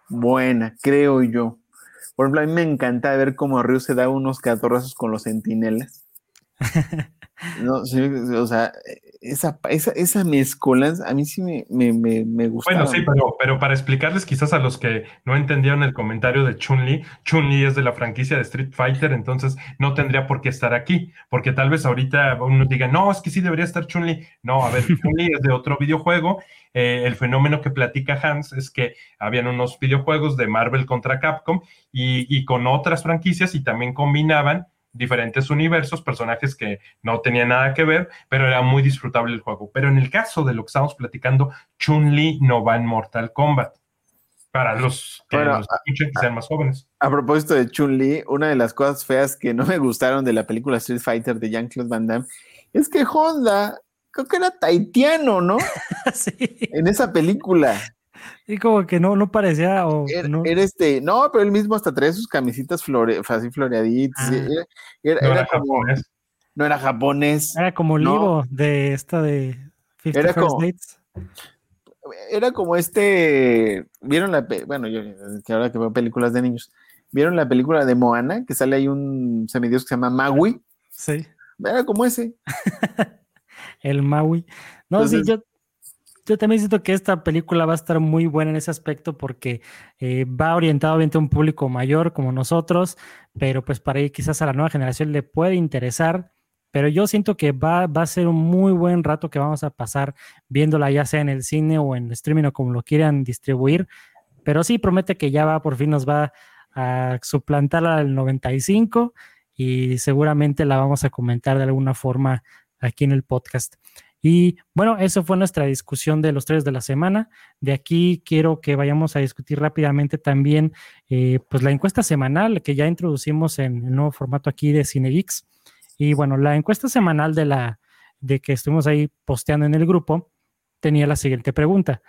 buena, creo yo. Por ejemplo, a mí me encanta ver cómo Ryu se da unos catorrazos con los centinelas. No, o sea, esa, esa, esa mezcolanza a mí sí me, me, me, gusta.
Bueno, sí, pero, pero para explicarles quizás a los que no entendieron el comentario de Chun-Li, Chun-Li es de la franquicia de Street Fighter, entonces no tendría por qué estar aquí, porque tal vez ahorita uno diga, no, es que sí debería estar Chun-Li. No, a ver, Chun-Li es de otro videojuego. Eh, el fenómeno que platica Hans es que habían unos videojuegos de Marvel contra Capcom y, y con otras franquicias y también combinaban diferentes universos, personajes que no tenían nada que ver, pero era muy disfrutable el juego. Pero en el caso de lo que estamos platicando, Chun-Li no va en Mortal Kombat. Para los que escuchen que sean más jóvenes.
A propósito de Chun-Li, una de las cosas feas que no me gustaron de la película Street Fighter de Jean-Claude Van Damme es que Honda, creo que era taitiano, ¿no? sí. En esa película.
Y como que no, no parecía. O
Era,
no,
era este, no, pero él mismo hasta traía sus camisitas flore, así floreaditas.
Ah.
Era, era-
No
era
era
como,
japonés.
no era japonés.
era como
no.
Livo de esta de 50
Era
First
como-
Dates.
Era como este, vieron la, bueno, yo que ahora que veo películas de niños, vieron la película de Moana, que sale ahí un semidios que se llama Maui,
Sí,
era como ese.
el Maui. No, sí, yo, yo también siento que esta película va a estar muy buena en ese aspecto porque eh, va orientado obviamente a un público mayor como nosotros, pero pues para ahí quizás a la nueva generación le puede interesar. Pero yo siento que va, va a ser un muy buen rato que vamos a pasar viéndola ya sea en el cine o en el streaming o como lo quieran distribuir. Pero sí promete que ya va, por fin nos va a suplantar al 95 y seguramente la vamos a comentar de alguna forma aquí en el podcast. Y bueno, eso fue nuestra discusión de los tres de la semana. De aquí quiero que vayamos a discutir rápidamente también eh, pues la encuesta semanal que ya introducimos en el nuevo formato aquí de CineGeeks. Y bueno, la encuesta semanal de la de que estuvimos ahí posteando en el grupo tenía la siguiente pregunta.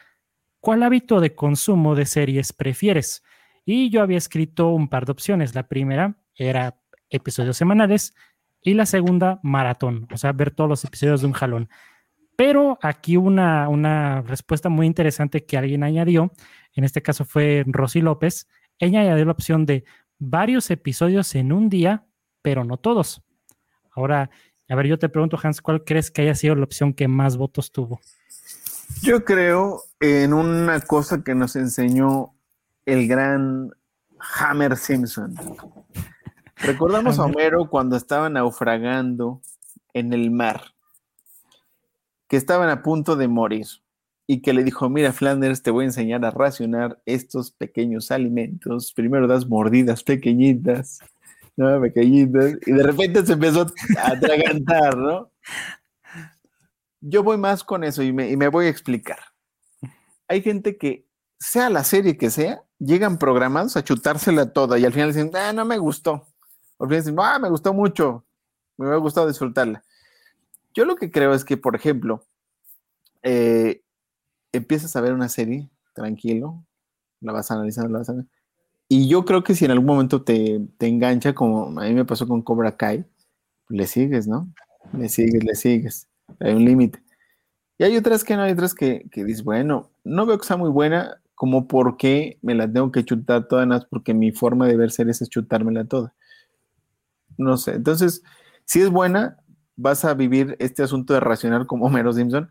¿Cuál hábito de consumo de series prefieres? Y yo había escrito un par de opciones. La primera era episodios semanales y la segunda maratón, o sea, ver todos los episodios de un jalón. Pero aquí una, una respuesta muy interesante que alguien añadió, en este caso fue Rosy López, ella añadió la opción de varios episodios en un día, pero no todos. Ahora, a ver, yo te pregunto, Hans, ¿cuál crees que haya sido la opción que más votos tuvo?
Yo creo en una cosa que nos enseñó el gran Hammer Simpson. Recordamos a. Homero cuando estaba naufragando en el mar, que estaban a punto de morir y que le dijo, mira Flanders, te voy a enseñar a racionar estos pequeños alimentos. Primero das mordidas pequeñitas, ¿no? Pequeñitas, y de repente se empezó a atragantar, ¿no? Yo voy más con eso y me, y me voy a explicar. Hay gente que, sea la serie que sea, llegan programados a chutársela toda y al final dicen, ah, no me gustó. O al final dicen, ah, me gustó mucho, me hubiera gustado disfrutarla. Yo lo que creo es que, por ejemplo, eh, empiezas a ver una serie tranquilo, la vas analizando, la vas analizando, y yo creo que si en algún momento te, te engancha, como a mí me pasó con Cobra Kai, le sigues, ¿no? Le sigues, le sigues. Hay un límite. Y hay otras que no, hay otras que, que dices, bueno, no veo que sea muy buena, como por qué me la tengo que chutar toda, porque mi forma de ver series es chutármela toda. No sé, entonces, si es buena, vas a vivir este asunto de racionar como Homero Simpson,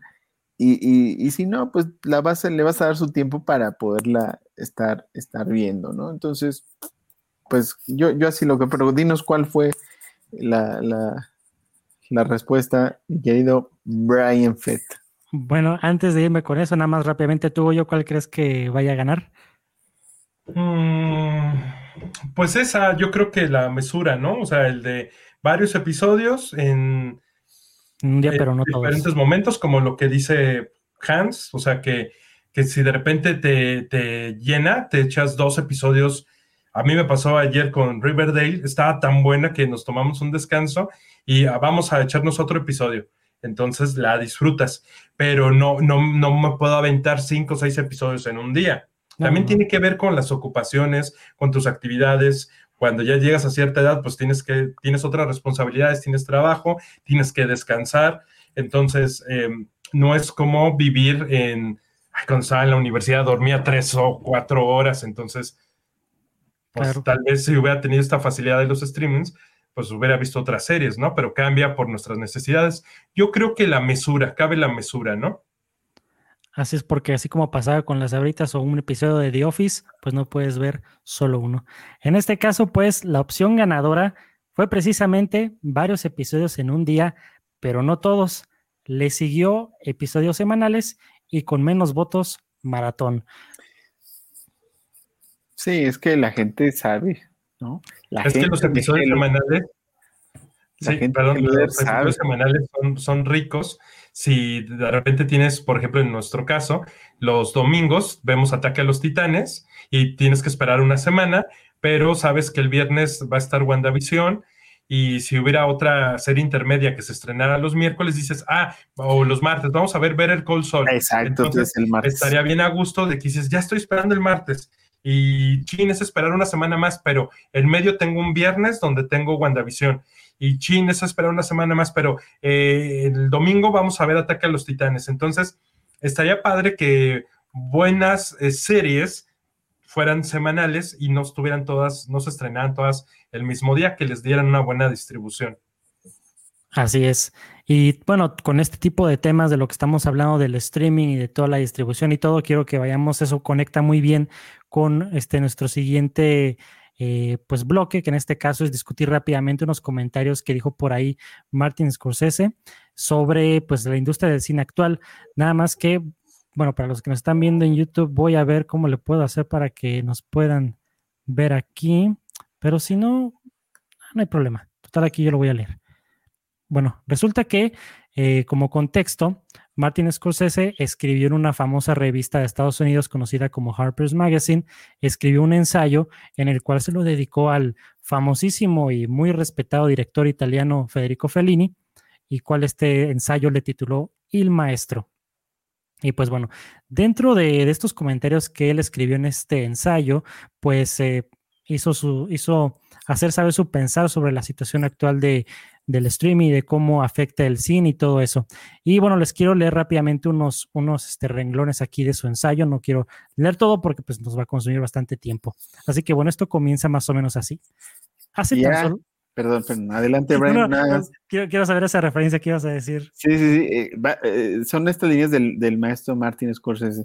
y, y, y si no, pues la vas a- le vas a dar su tiempo para poderla estar, estar viendo, ¿no? Entonces, pues yo, yo así lo que, pero dinos cuál fue la, la, la respuesta, mi querido Brian Fett.
Bueno, antes de irme con eso, nada más rápidamente, tú o yo, ¿cuál crees que vaya a ganar?
Mm, pues esa, yo creo que la mesura, ¿no? O sea, el de varios episodios en
un día,
en
pero no todos.
diferentes momentos, como lo que dice Hans, o sea, que, que si de repente te, te llena, te echas dos episodios. A mí me pasó ayer con Riverdale, estaba tan buena que nos tomamos un descanso y ah, vamos a echarnos otro episodio. Entonces la disfrutas, pero no, no, no me puedo aventar cinco o seis episodios en un día.
No,
También
no.
tiene que ver con las ocupaciones, con tus actividades. Cuando ya llegas a cierta edad, pues tienes que tienes otras responsabilidades, tienes trabajo, tienes que descansar. Entonces, eh, no es como vivir en ay, cuando estaba en la universidad dormía tres o cuatro horas. Entonces, pues
Claro.
tal vez si hubiera tenido esta facilidad de los streamings, pues hubiera visto otras series, ¿no? Pero cambia por nuestras necesidades. Yo creo que la mesura, cabe la mesura, ¿no?
Así es porque así como pasaba con las abritas o un episodio de The Office, pues no puedes ver solo uno. En este caso, pues la opción ganadora fue precisamente varios episodios en un día, pero no todos. Le siguió episodios semanales y con menos votos, maratón.
Sí, es que la gente sabe, ¿no? La
es que los episodios semanales.
La
Sí,
gente
perdón, los episodios semanales son, son ricos. Si de repente tienes, por ejemplo, en nuestro caso, los domingos vemos Ataque a los Titanes y tienes que esperar una semana, pero sabes que el viernes va a estar WandaVision y si hubiera otra serie intermedia que se estrenara los miércoles, dices, ah, o los martes, vamos a ver ver el Cold Soul.
Exacto, entonces el martes.
estaría bien a gusto de que dices, ya estoy esperando el martes. Y chin, es esperar una semana más, pero en medio tengo un viernes donde tengo WandaVision. Y chin, es esperar una semana más, pero eh, el domingo vamos a ver Ataque a los Titanes. Entonces, estaría padre que buenas eh, series fueran semanales y no estuvieran todas, no se estrenaran todas el mismo día, que les dieran una buena distribución.
Así es. Y bueno, con este tipo de temas de lo que estamos hablando del streaming y de toda la distribución y todo, quiero que vayamos, eso conecta muy bien con este nuestro siguiente eh, pues bloque, que en este caso es discutir rápidamente unos comentarios que dijo por ahí Martin Scorsese sobre pues la industria del cine actual. Nada más que bueno, para los que nos están viendo en YouTube, voy a ver cómo le puedo hacer para que nos puedan ver aquí. Pero si no, no hay problema. Total, aquí yo lo voy a leer. Bueno, resulta que eh, como contexto, Martin Scorsese escribió en una famosa revista de Estados Unidos conocida como Harper's Magazine, escribió un ensayo en el cual se lo dedicó al famosísimo y muy respetado director italiano Federico Fellini, y cual este ensayo le tituló Il Maestro. Y pues bueno, dentro de, estos comentarios que él escribió en este ensayo, pues eh, hizo, su, hizo hacer saber su pensar sobre la situación actual de, del streaming y de cómo afecta el cine y todo eso. Y bueno, les quiero leer rápidamente unos, unos este, renglones aquí de su ensayo. No quiero leer todo porque pues, nos va a consumir bastante tiempo. Así que bueno, esto comienza más o menos así. Hace tan solo,
Perdón, perdón. Adelante, Brian.
quiero, saber esa referencia que ibas a decir.
Sí, sí, sí. Eh, eh, son estas líneas del, maestro Martin Scorsese.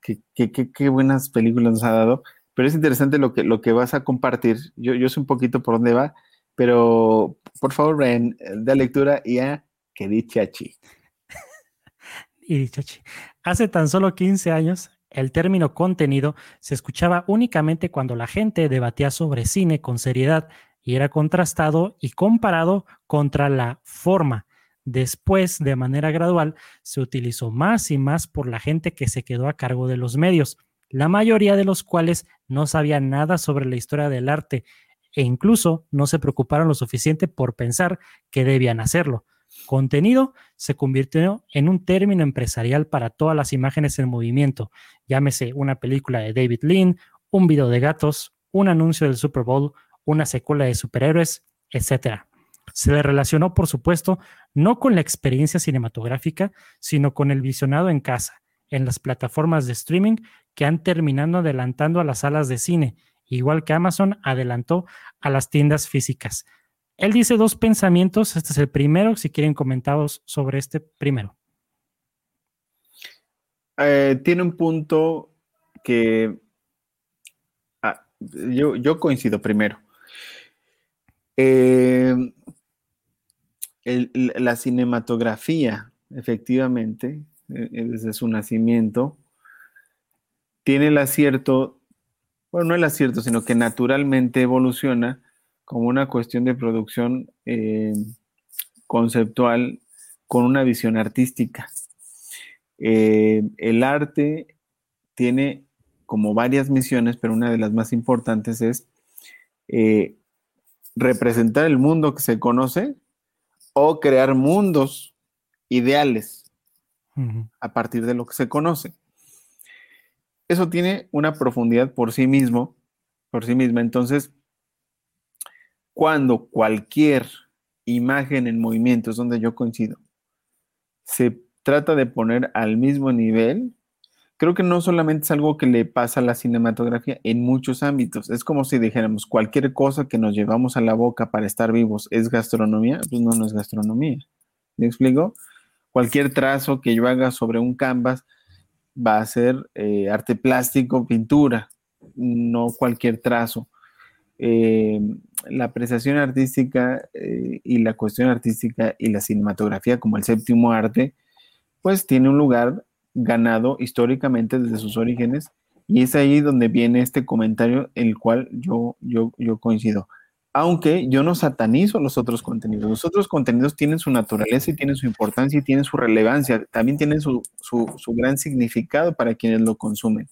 Qué buenas películas nos ha dado. Pero es interesante lo que, lo que vas a compartir. Yo, yo sé un poquito por dónde va, pero por favor, Brian, da lectura y a que dichachi.
y dichachi. Hace tan solo 15 años, el término contenido se escuchaba únicamente cuando la gente debatía sobre cine con seriedad y era contrastado y comparado contra la forma. Después, de manera gradual, se utilizó más y más por la gente que se quedó a cargo de los medios, la mayoría de los cuales no sabían nada sobre la historia del arte e incluso no se preocuparon lo suficiente por pensar que debían hacerlo. Contenido se convirtió en un término empresarial para todas las imágenes en movimiento, llámese una película de David Lean, un video de gatos, un anuncio del Super Bowl, una secuela de superhéroes, etc. Se le relacionó, por supuesto, no con la experiencia cinematográfica, sino con el visionado en casa, en las plataformas de streaming que han terminado adelantando a las salas de cine, igual que Amazon adelantó a las tiendas físicas. Él dice dos pensamientos, este es el primero, si quieren comentaros sobre este primero.
Eh, tiene un punto que ah, yo coincido primero. Eh, la cinematografía, efectivamente, eh, eh, desde su nacimiento, tiene el acierto, bueno, no el acierto, sino que naturalmente evoluciona como una cuestión de producción conceptual con una visión artística. el arte tiene como varias misiones, pero una de las más importantes es representar el mundo que se conoce o crear mundos ideales a partir de lo que se conoce. Eso tiene una profundidad por sí mismo, por sí misma. Entonces, cuando cualquier imagen en movimiento, es donde yo coincido, se trata de poner al mismo nivel creo que no solamente es algo que le pasa a la cinematografía en muchos ámbitos. Es como si dijéramos, cualquier cosa que nos llevamos a la boca para estar vivos es gastronomía, pues no, no es gastronomía. ¿Me explico? Cualquier trazo que yo haga sobre un canvas va a ser eh, arte plástico, pintura, no cualquier trazo. Eh, la apreciación artística eh, y la cuestión artística y la cinematografía como el séptimo arte, pues tiene un lugar ganado históricamente desde sus orígenes y es ahí donde viene este comentario en el cual yo, yo, yo coincido. Aunque yo no satanizo los otros contenidos. Los otros contenidos tienen su naturaleza y tienen su importancia y tienen su relevancia. También tienen su, su, su gran significado para quienes lo consumen.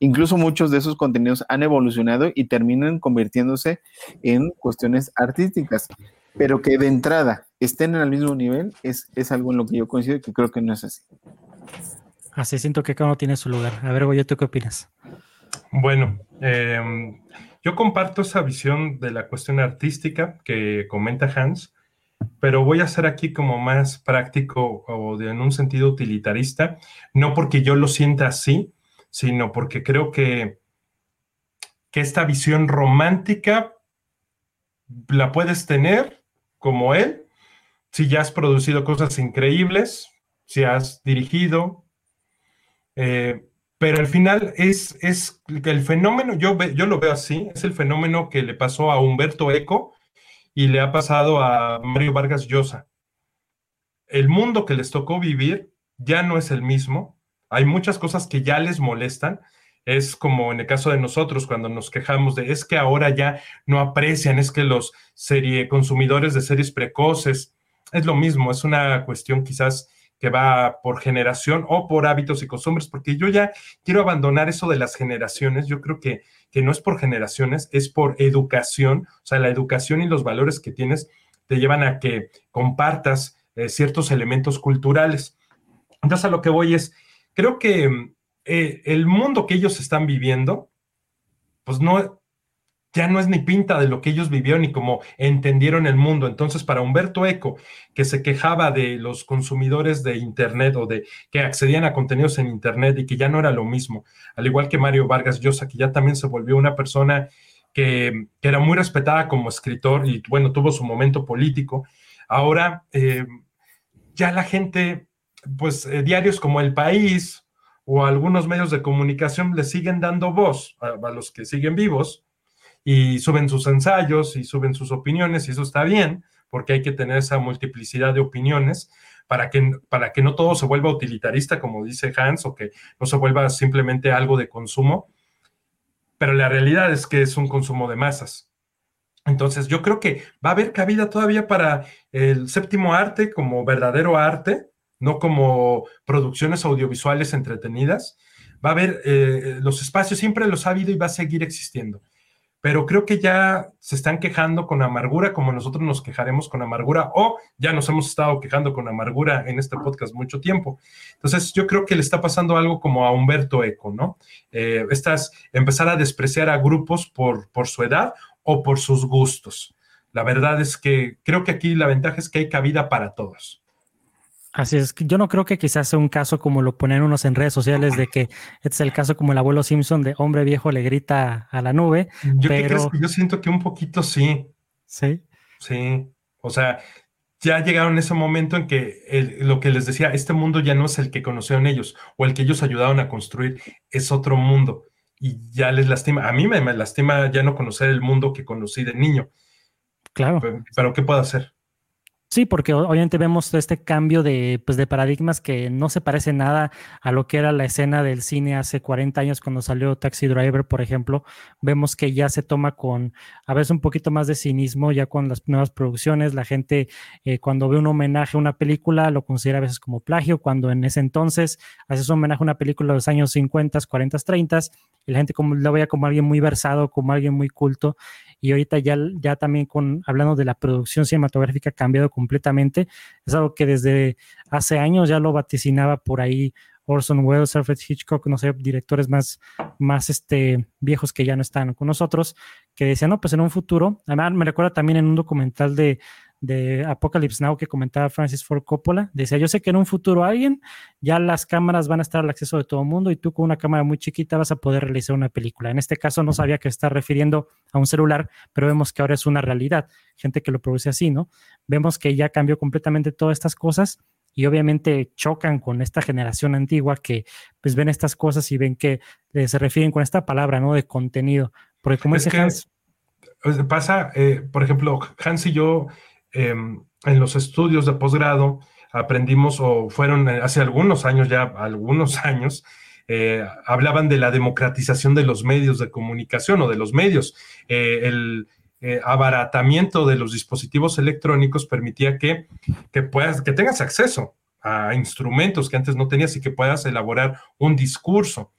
incluso muchos de esos contenidos han evolucionado y terminan convirtiéndose en cuestiones artísticas, pero que de entrada estén en el mismo nivel es, es algo en lo que yo coincido y que creo que no es así.
Así siento que cada uno tiene su lugar. A ver, Goyo, ¿tú qué opinas?
Bueno, em, yo comparto esa visión de la cuestión artística que comenta Hans, pero voy a ser aquí como más práctico o en un sentido utilitarista, no porque yo lo sienta así, sino porque creo que, que esta visión romántica la puedes tener como él, si ya has producido cosas increíbles, si has dirigido, eh, pero al final es, es el fenómeno, yo, yo lo veo así, es el fenómeno que le pasó a Humberto Eco y le ha pasado a Mario Vargas Llosa. El mundo que les tocó vivir ya no es el mismo. Hay muchas cosas que ya les molestan. Es como en el caso de nosotros, cuando nos quejamos de es que ahora ya no aprecian, es que los serie consumidores de series precoces, es lo mismo, es una cuestión quizás que va por generación o por hábitos y costumbres, porque yo ya quiero abandonar eso de las generaciones. Yo creo que, que no es por generaciones, es por educación. O sea, la educación y los valores que tienes te llevan a que compartas eh, ciertos elementos culturales. Entonces, a lo que voy es, creo que eh, el mundo que ellos están viviendo, pues no, ya no es ni pinta de lo que ellos vivieron ni como entendieron el mundo. Entonces, para Humberto Eco, que se quejaba de los consumidores de Internet o de que accedían a contenidos en Internet y que ya no era lo mismo, al igual que Mario Vargas Llosa, que ya también se volvió una persona que, era muy respetada como escritor y, bueno, tuvo su momento político, ahora eh, ya la gente, pues eh, diarios como El País o algunos medios de comunicación le siguen dando voz a los que siguen vivos y suben sus ensayos y suben sus opiniones y eso está bien porque hay que tener esa multiplicidad de opiniones para que, para que no todo se vuelva utilitarista, como dice Hans, o que no se vuelva simplemente algo de consumo, pero la realidad es que es un consumo de masas. Entonces, yo creo que va a haber cabida todavía para el séptimo arte como verdadero arte, no como producciones audiovisuales entretenidas. Va a haber eh, los espacios, siempre los ha habido y va a seguir existiendo pero creo que ya se están quejando con amargura como nosotros nos quejaremos con amargura o ya nos hemos estado quejando con amargura en este podcast mucho tiempo. Entonces yo creo que le está pasando algo como a Humberto Eco, ¿no? Eh, estas, empezar a despreciar a grupos por, por su edad o por sus gustos. La verdad es que creo que aquí la ventaja es que hay cabida para todos.
Así es, yo no creo que quizás sea un caso como lo ponen unos en redes sociales de que este es el caso como el abuelo Simpson de hombre viejo le grita a la nube.
Yo,
pero...
yo siento que un poquito sí.
Sí.
Sí. O sea, ya llegaron ese momento en que lo que les decía, este mundo ya no es el que conocieron ellos o el que ellos ayudaron a construir, es otro mundo. Y ya les lastima. A mí me, me lastima ya no conocer el mundo que conocí de niño.
Claro.
Pero, pero ¿qué puedo hacer?
Sí, porque obviamente vemos este cambio de, pues, de paradigmas que no se parece nada a lo que era la escena del cine hace 40 años cuando salió Taxi Driver, por ejemplo. Vemos que ya se toma con a veces un poquito más de cinismo ya con las nuevas producciones. La gente eh, cuando ve un homenaje a una película lo considera a veces como plagio, cuando en ese entonces haces un homenaje a una película de los años 50, 40, 30 y la gente como, lo veía como alguien muy versado, como alguien muy culto y ahorita ya, ya también con, hablando de la producción cinematográfica ha cambiado completamente. Es algo que desde hace años ya lo vaticinaba por ahí Orson Welles, Alfred Hitchcock, no sé, directores más, más este, viejos que ya no están con nosotros, que decían, no, pues en un futuro, además me recuerda también en un documental de, de Apocalypse Now que comentaba Francis Ford Coppola. Decía, yo sé que en un futuro alguien, ya las cámaras van a estar al acceso de todo el mundo y tú con una cámara muy chiquita vas a poder realizar una película. En este caso no sabía que está refiriendo a un celular, pero vemos que ahora es una realidad. Gente que lo produce así, ¿no? Vemos que ya cambió completamente todas estas cosas y obviamente chocan con esta generación antigua que pues ven estas cosas y ven que eh, se refieren con esta palabra, ¿no? De contenido. Porque como es dice Hans...
Pasa, eh, por ejemplo, Hans y yo Em, en los estudios de posgrado aprendimos, o fueron eh, hace algunos años ya, algunos años, eh, hablaban de la democratización de los medios de comunicación o de los medios. Eh, el abaratamiento de los dispositivos electrónicos permitía que, que, puedas, que tengas acceso a instrumentos que antes no tenías y que puedas elaborar un discurso.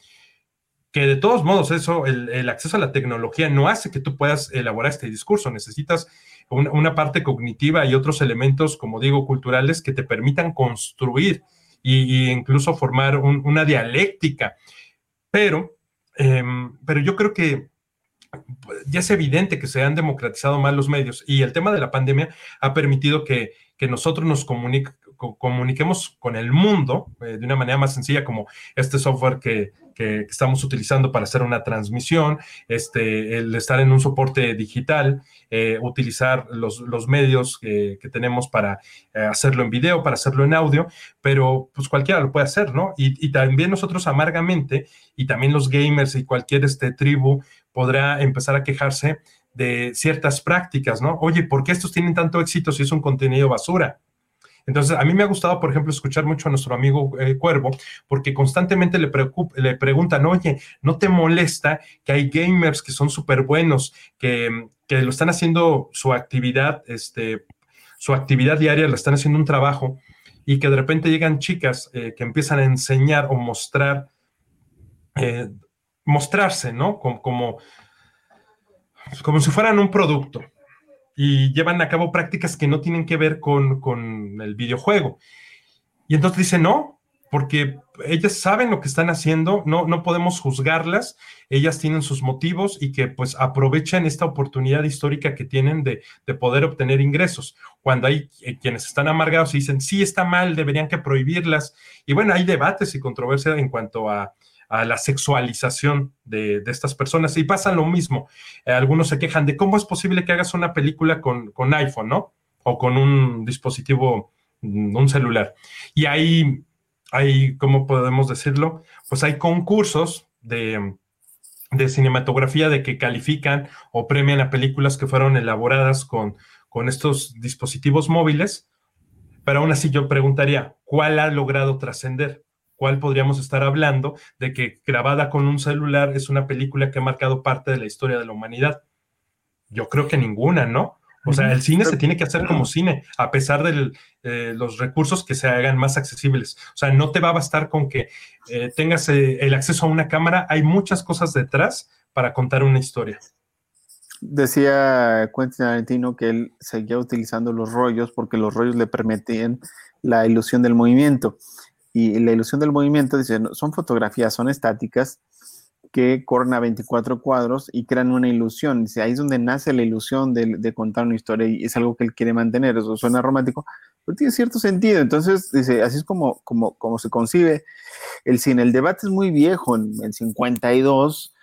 Que de todos modos eso, el, acceso a la tecnología no hace que tú puedas elaborar este discurso, necesitas una, parte cognitiva y otros elementos, como digo, culturales que te permitan construir e incluso formar una dialéctica. Pero, em, pero yo creo que ya es evidente que se han democratizado más los medios y el tema de la pandemia ha permitido que, que nosotros nos comuniquemos con el mundo eh, de una manera más sencilla, como este software que, estamos utilizando para hacer una transmisión, este, el estar en un soporte digital, eh, utilizar los, medios que, tenemos para eh, hacerlo en video, para hacerlo en audio, pero pues cualquiera lo puede hacer, ¿no? Y, también nosotros amargamente, y también los gamers y cualquier este, tribu podrá empezar a quejarse de ciertas prácticas, ¿no? Oye, ¿por qué estos tienen tanto éxito si es un contenido basura? Entonces, a mí me ha gustado, por ejemplo, escuchar mucho a nuestro amigo eh, Cuervo, porque constantemente le, le preguntan, oye, ¿no te molesta que hay gamers que son súper buenos, que, lo están haciendo su actividad, este, su actividad diaria, lo están haciendo un trabajo, y que de repente llegan chicas eh, que empiezan a enseñar o mostrar, eh, mostrarse, ¿no? Como, como, como si fueran un producto y llevan a cabo prácticas que no tienen que ver con, el videojuego. Y entonces dice, no, porque ellas saben lo que están haciendo, no, no podemos juzgarlas, ellas tienen sus motivos y que pues aprovechan esta oportunidad histórica que tienen de, poder obtener ingresos. Cuando hay eh, quienes están amargados y dicen, sí, está mal, deberían que prohibirlas. Y bueno, hay debates y controversia en cuanto a, a la sexualización de, estas personas. Y pasa lo mismo. Eh, algunos se quejan de cómo es posible que hagas una película con, iPhone, ¿no? O con un dispositivo, mm, un celular. Y ahí, hay, ¿cómo podemos decirlo? Pues hay concursos de, de cinematografía de que califican o premian a películas que fueron elaboradas con, con estos dispositivos móviles. Pero aún así yo preguntaría, ¿cuál ha logrado trascender? ¿Cuál podríamos estar hablando de que grabada con un celular es una película que ha marcado parte de la historia de la humanidad. Yo creo que ninguna, ¿no? O sea, el cine se tiene que hacer como cine, a pesar de eh, los recursos que se hagan más accesibles. O sea, no te va a bastar con que eh, tengas eh, el acceso a una cámara, hay muchas cosas detrás para contar una historia.
Decía Quentin Tarantino que él seguía utilizando los rollos porque los rollos le permitían la ilusión del movimiento. Y la ilusión del movimiento, dice, son fotografías, son estáticas que corren a 24 cuadros y crean una ilusión. Dice, ahí es donde nace la ilusión de, contar una historia y es algo que él quiere mantener. Eso suena romántico, pero tiene cierto sentido. Entonces, dice, así es como, como, como se concibe el cine. El debate es muy viejo, en el 52.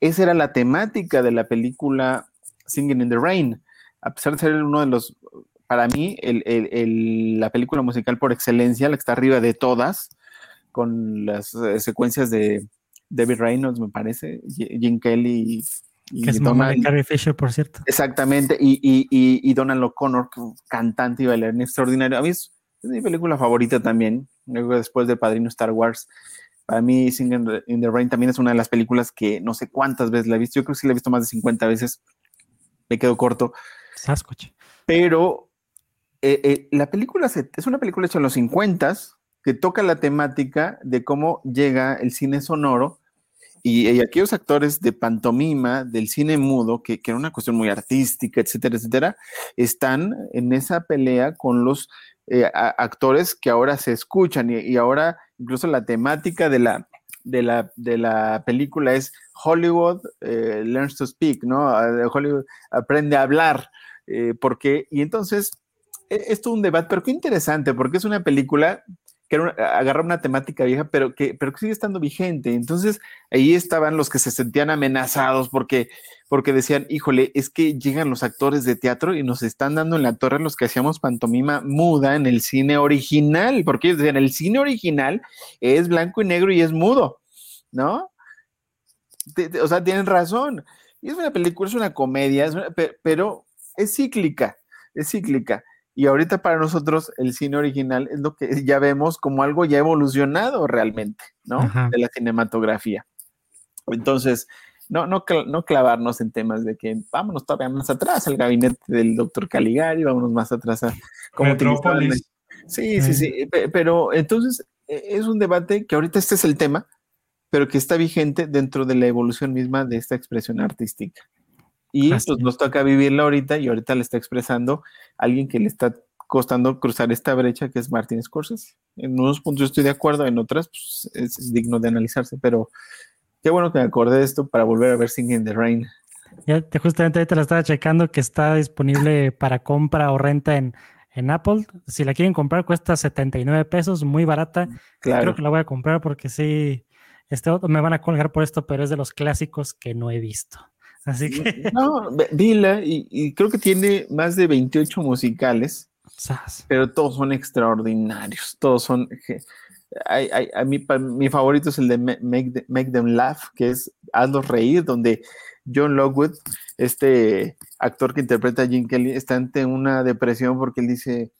Esa era la temática de la película Singing in the Rain. A pesar de ser uno de los para mí, la película musical por excelencia, la que está arriba de todas, con las eh, secuencias de David Reynolds, me parece, Jim Kelly
y, que es mamá de Carrie Fisher, por cierto.
Exactamente, y, y, y Donald O'Connor, cantante y bailarín extraordinario. A mí es, mi película favorita también, después de Padrino Star Wars. Para mí, Singing in the Rain también es una de las películas que no sé cuántas veces la he visto. Yo creo que sí la he visto más de 50 veces. Me quedo corto.
Sascoche.
Pero eh, eh, la película es una película hecha en los 50 que toca la temática de cómo llega el cine sonoro y, aquellos actores de pantomima, del cine mudo, que, era una cuestión muy artística, etcétera, etcétera, están en esa pelea con los eh, actores que ahora se escuchan y, ahora incluso la temática de la, de la, de la película es Hollywood learns to speak, ¿no? Hollywood aprende a hablar, porque, y entonces e, es un debate, pero qué interesante, porque es una película que agarra una temática vieja, pero que, pero sigue estando vigente. Entonces, ahí estaban los que se sentían amenazados porque, porque decían, híjole, es que llegan los actores de teatro y nos están dando en la torre los que hacíamos pantomima muda en el cine original, porque ellos decían, el cine original es blanco y negro y es mudo, ¿no? o sea, tienen razón. Y es una película, es una comedia, pero es cíclica, es cíclica. Y ahorita para nosotros el cine original es lo que ya vemos como algo ya evolucionado realmente, ¿no? De la cinematografía. Entonces, no, no, no clavarnos en temas de que vámonos todavía más atrás al gabinete del doctor Caligari, vámonos más atrás a cómo Sí, sí, sí, pero entonces e, es un debate que ahorita este es el tema, pero que está vigente dentro de la evolución misma de esta expresión artística. Y pues, nos toca vivirla ahorita y ahorita le está expresando alguien que le está costando cruzar esta brecha que es Martin Scorsese. En unos puntos estoy de acuerdo, en otras pues, es digno de analizarse, pero qué bueno que me acordé de esto para volver a ver Singing the Rain.
Ya te, justamente te la estaba checando que está disponible para compra o renta en, en Apple. Si la quieren comprar, cuesta 79 pesos, muy barata. Claro. Creo que la voy a comprar porque sí, este, me van a colgar por esto, pero es de los clásicos que no he visto. Así que.
No, dila, y, y creo que tiene más de 28 musicales. Pero todos son extraordinarios, todos son... Hay, hay, a mí, mi favorito es el de make, make, Them Laugh, que es Hazlos Reír, donde John Lockwood, este actor que interpreta a Jim Kelly, está ante una depresión porque él dice,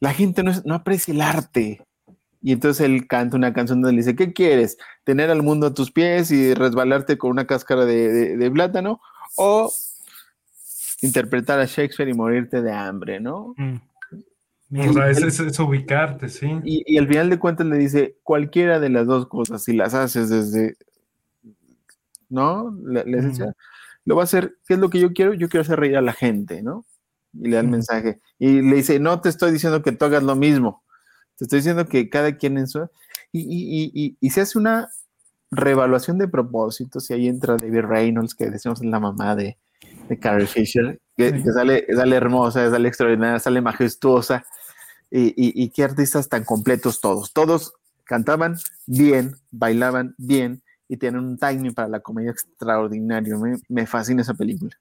la gente no, no aprecia el arte. Y entonces él canta una canción donde dice, ¿qué quieres? ¿Tener al mundo a tus pies y resbalarte con una cáscara de, de, de plátano? ¿O interpretar a Shakespeare y morirte de hambre, ¿no?
Mm. O sea, es, ubicarte, sí.
Y, al final de cuentas le dice, cualquiera de las dos cosas, si las haces desde, ¿no? Le, mm. lo va a hacer, ¿qué es lo que yo quiero? Yo quiero hacer reír a la gente, ¿no? Y le da el mensaje. Y le dice, no te estoy diciendo que tú hagas lo mismo, te estoy diciendo que cada quien en su... Y, y se hace una reevaluación de propósitos, y ahí entra David Reynolds, que decimos la mamá de, de Carrie Fisher, que, sale, sale, hermosa, sale extraordinaria, sale majestuosa. Y, y, qué artistas tan completos todos. Todos cantaban bien, bailaban bien y tienen un timing para la comedia extraordinario. Me, me fascina esa película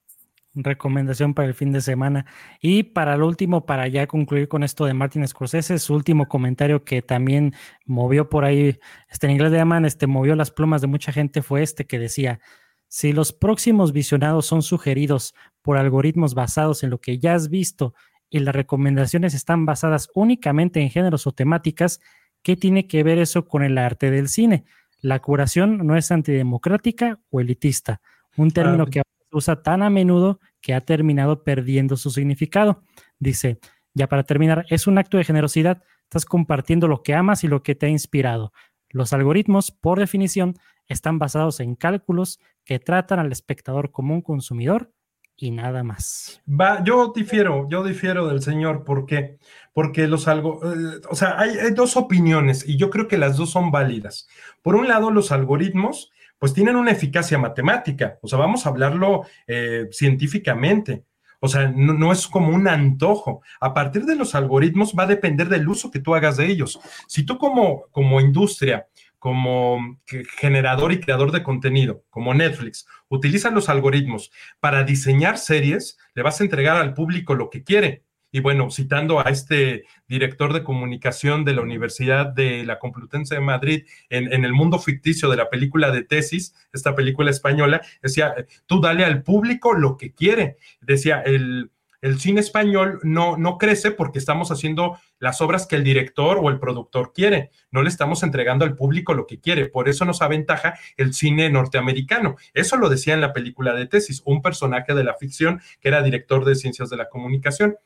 recomendación para el fin de semana. Y para el último, para ya concluir con esto de Martin Scorsese, su último comentario que también movió por ahí, este, en inglés le llaman, este, movió las plumas de mucha gente, fue este que decía, si los próximos visionados son sugeridos por algoritmos basados en lo que ya has visto y las recomendaciones están basadas únicamente en géneros o temáticas, ¿qué tiene que ver eso con el arte del cine? La curación no es antidemocrática o elitista, un término que usa tan a menudo que ha terminado perdiendo su significado. Dice, ya para terminar, es un acto de generosidad, estás compartiendo lo que amas y lo que te ha inspirado. Los algoritmos, por definición, están basados en cálculos que tratan al espectador como un consumidor y nada más.
Yo difiero, yo difiero del señor, ¿por qué? Porque los algo, eh, o sea, hay, dos opiniones y yo creo que las dos son válidas. Por un lado, los algoritmos, pues tienen una eficacia matemática, o sea, vamos a hablarlo eh, científicamente. O sea, no, es como un antojo. A partir de los algoritmos va a depender del uso que tú hagas de ellos. Si tú como, como industria como generador y creador de contenido, como Netflix, utilizan los algoritmos para diseñar series, le vas a entregar al público lo que quiere. Y bueno, citando a este director de comunicación de la Universidad de la Complutense de Madrid en, el mundo ficticio de la película de tesis, esta película española, decía, tú dale al público lo que quiere. Decía, el, el cine español no, no crece porque estamos haciendo las obras que el director o el productor quiere. No le estamos entregando al público lo que quiere. Por eso nos aventaja el cine norteamericano. Eso lo decía en la película de tesis, un personaje de la ficción que era director de ciencias de la comunicación.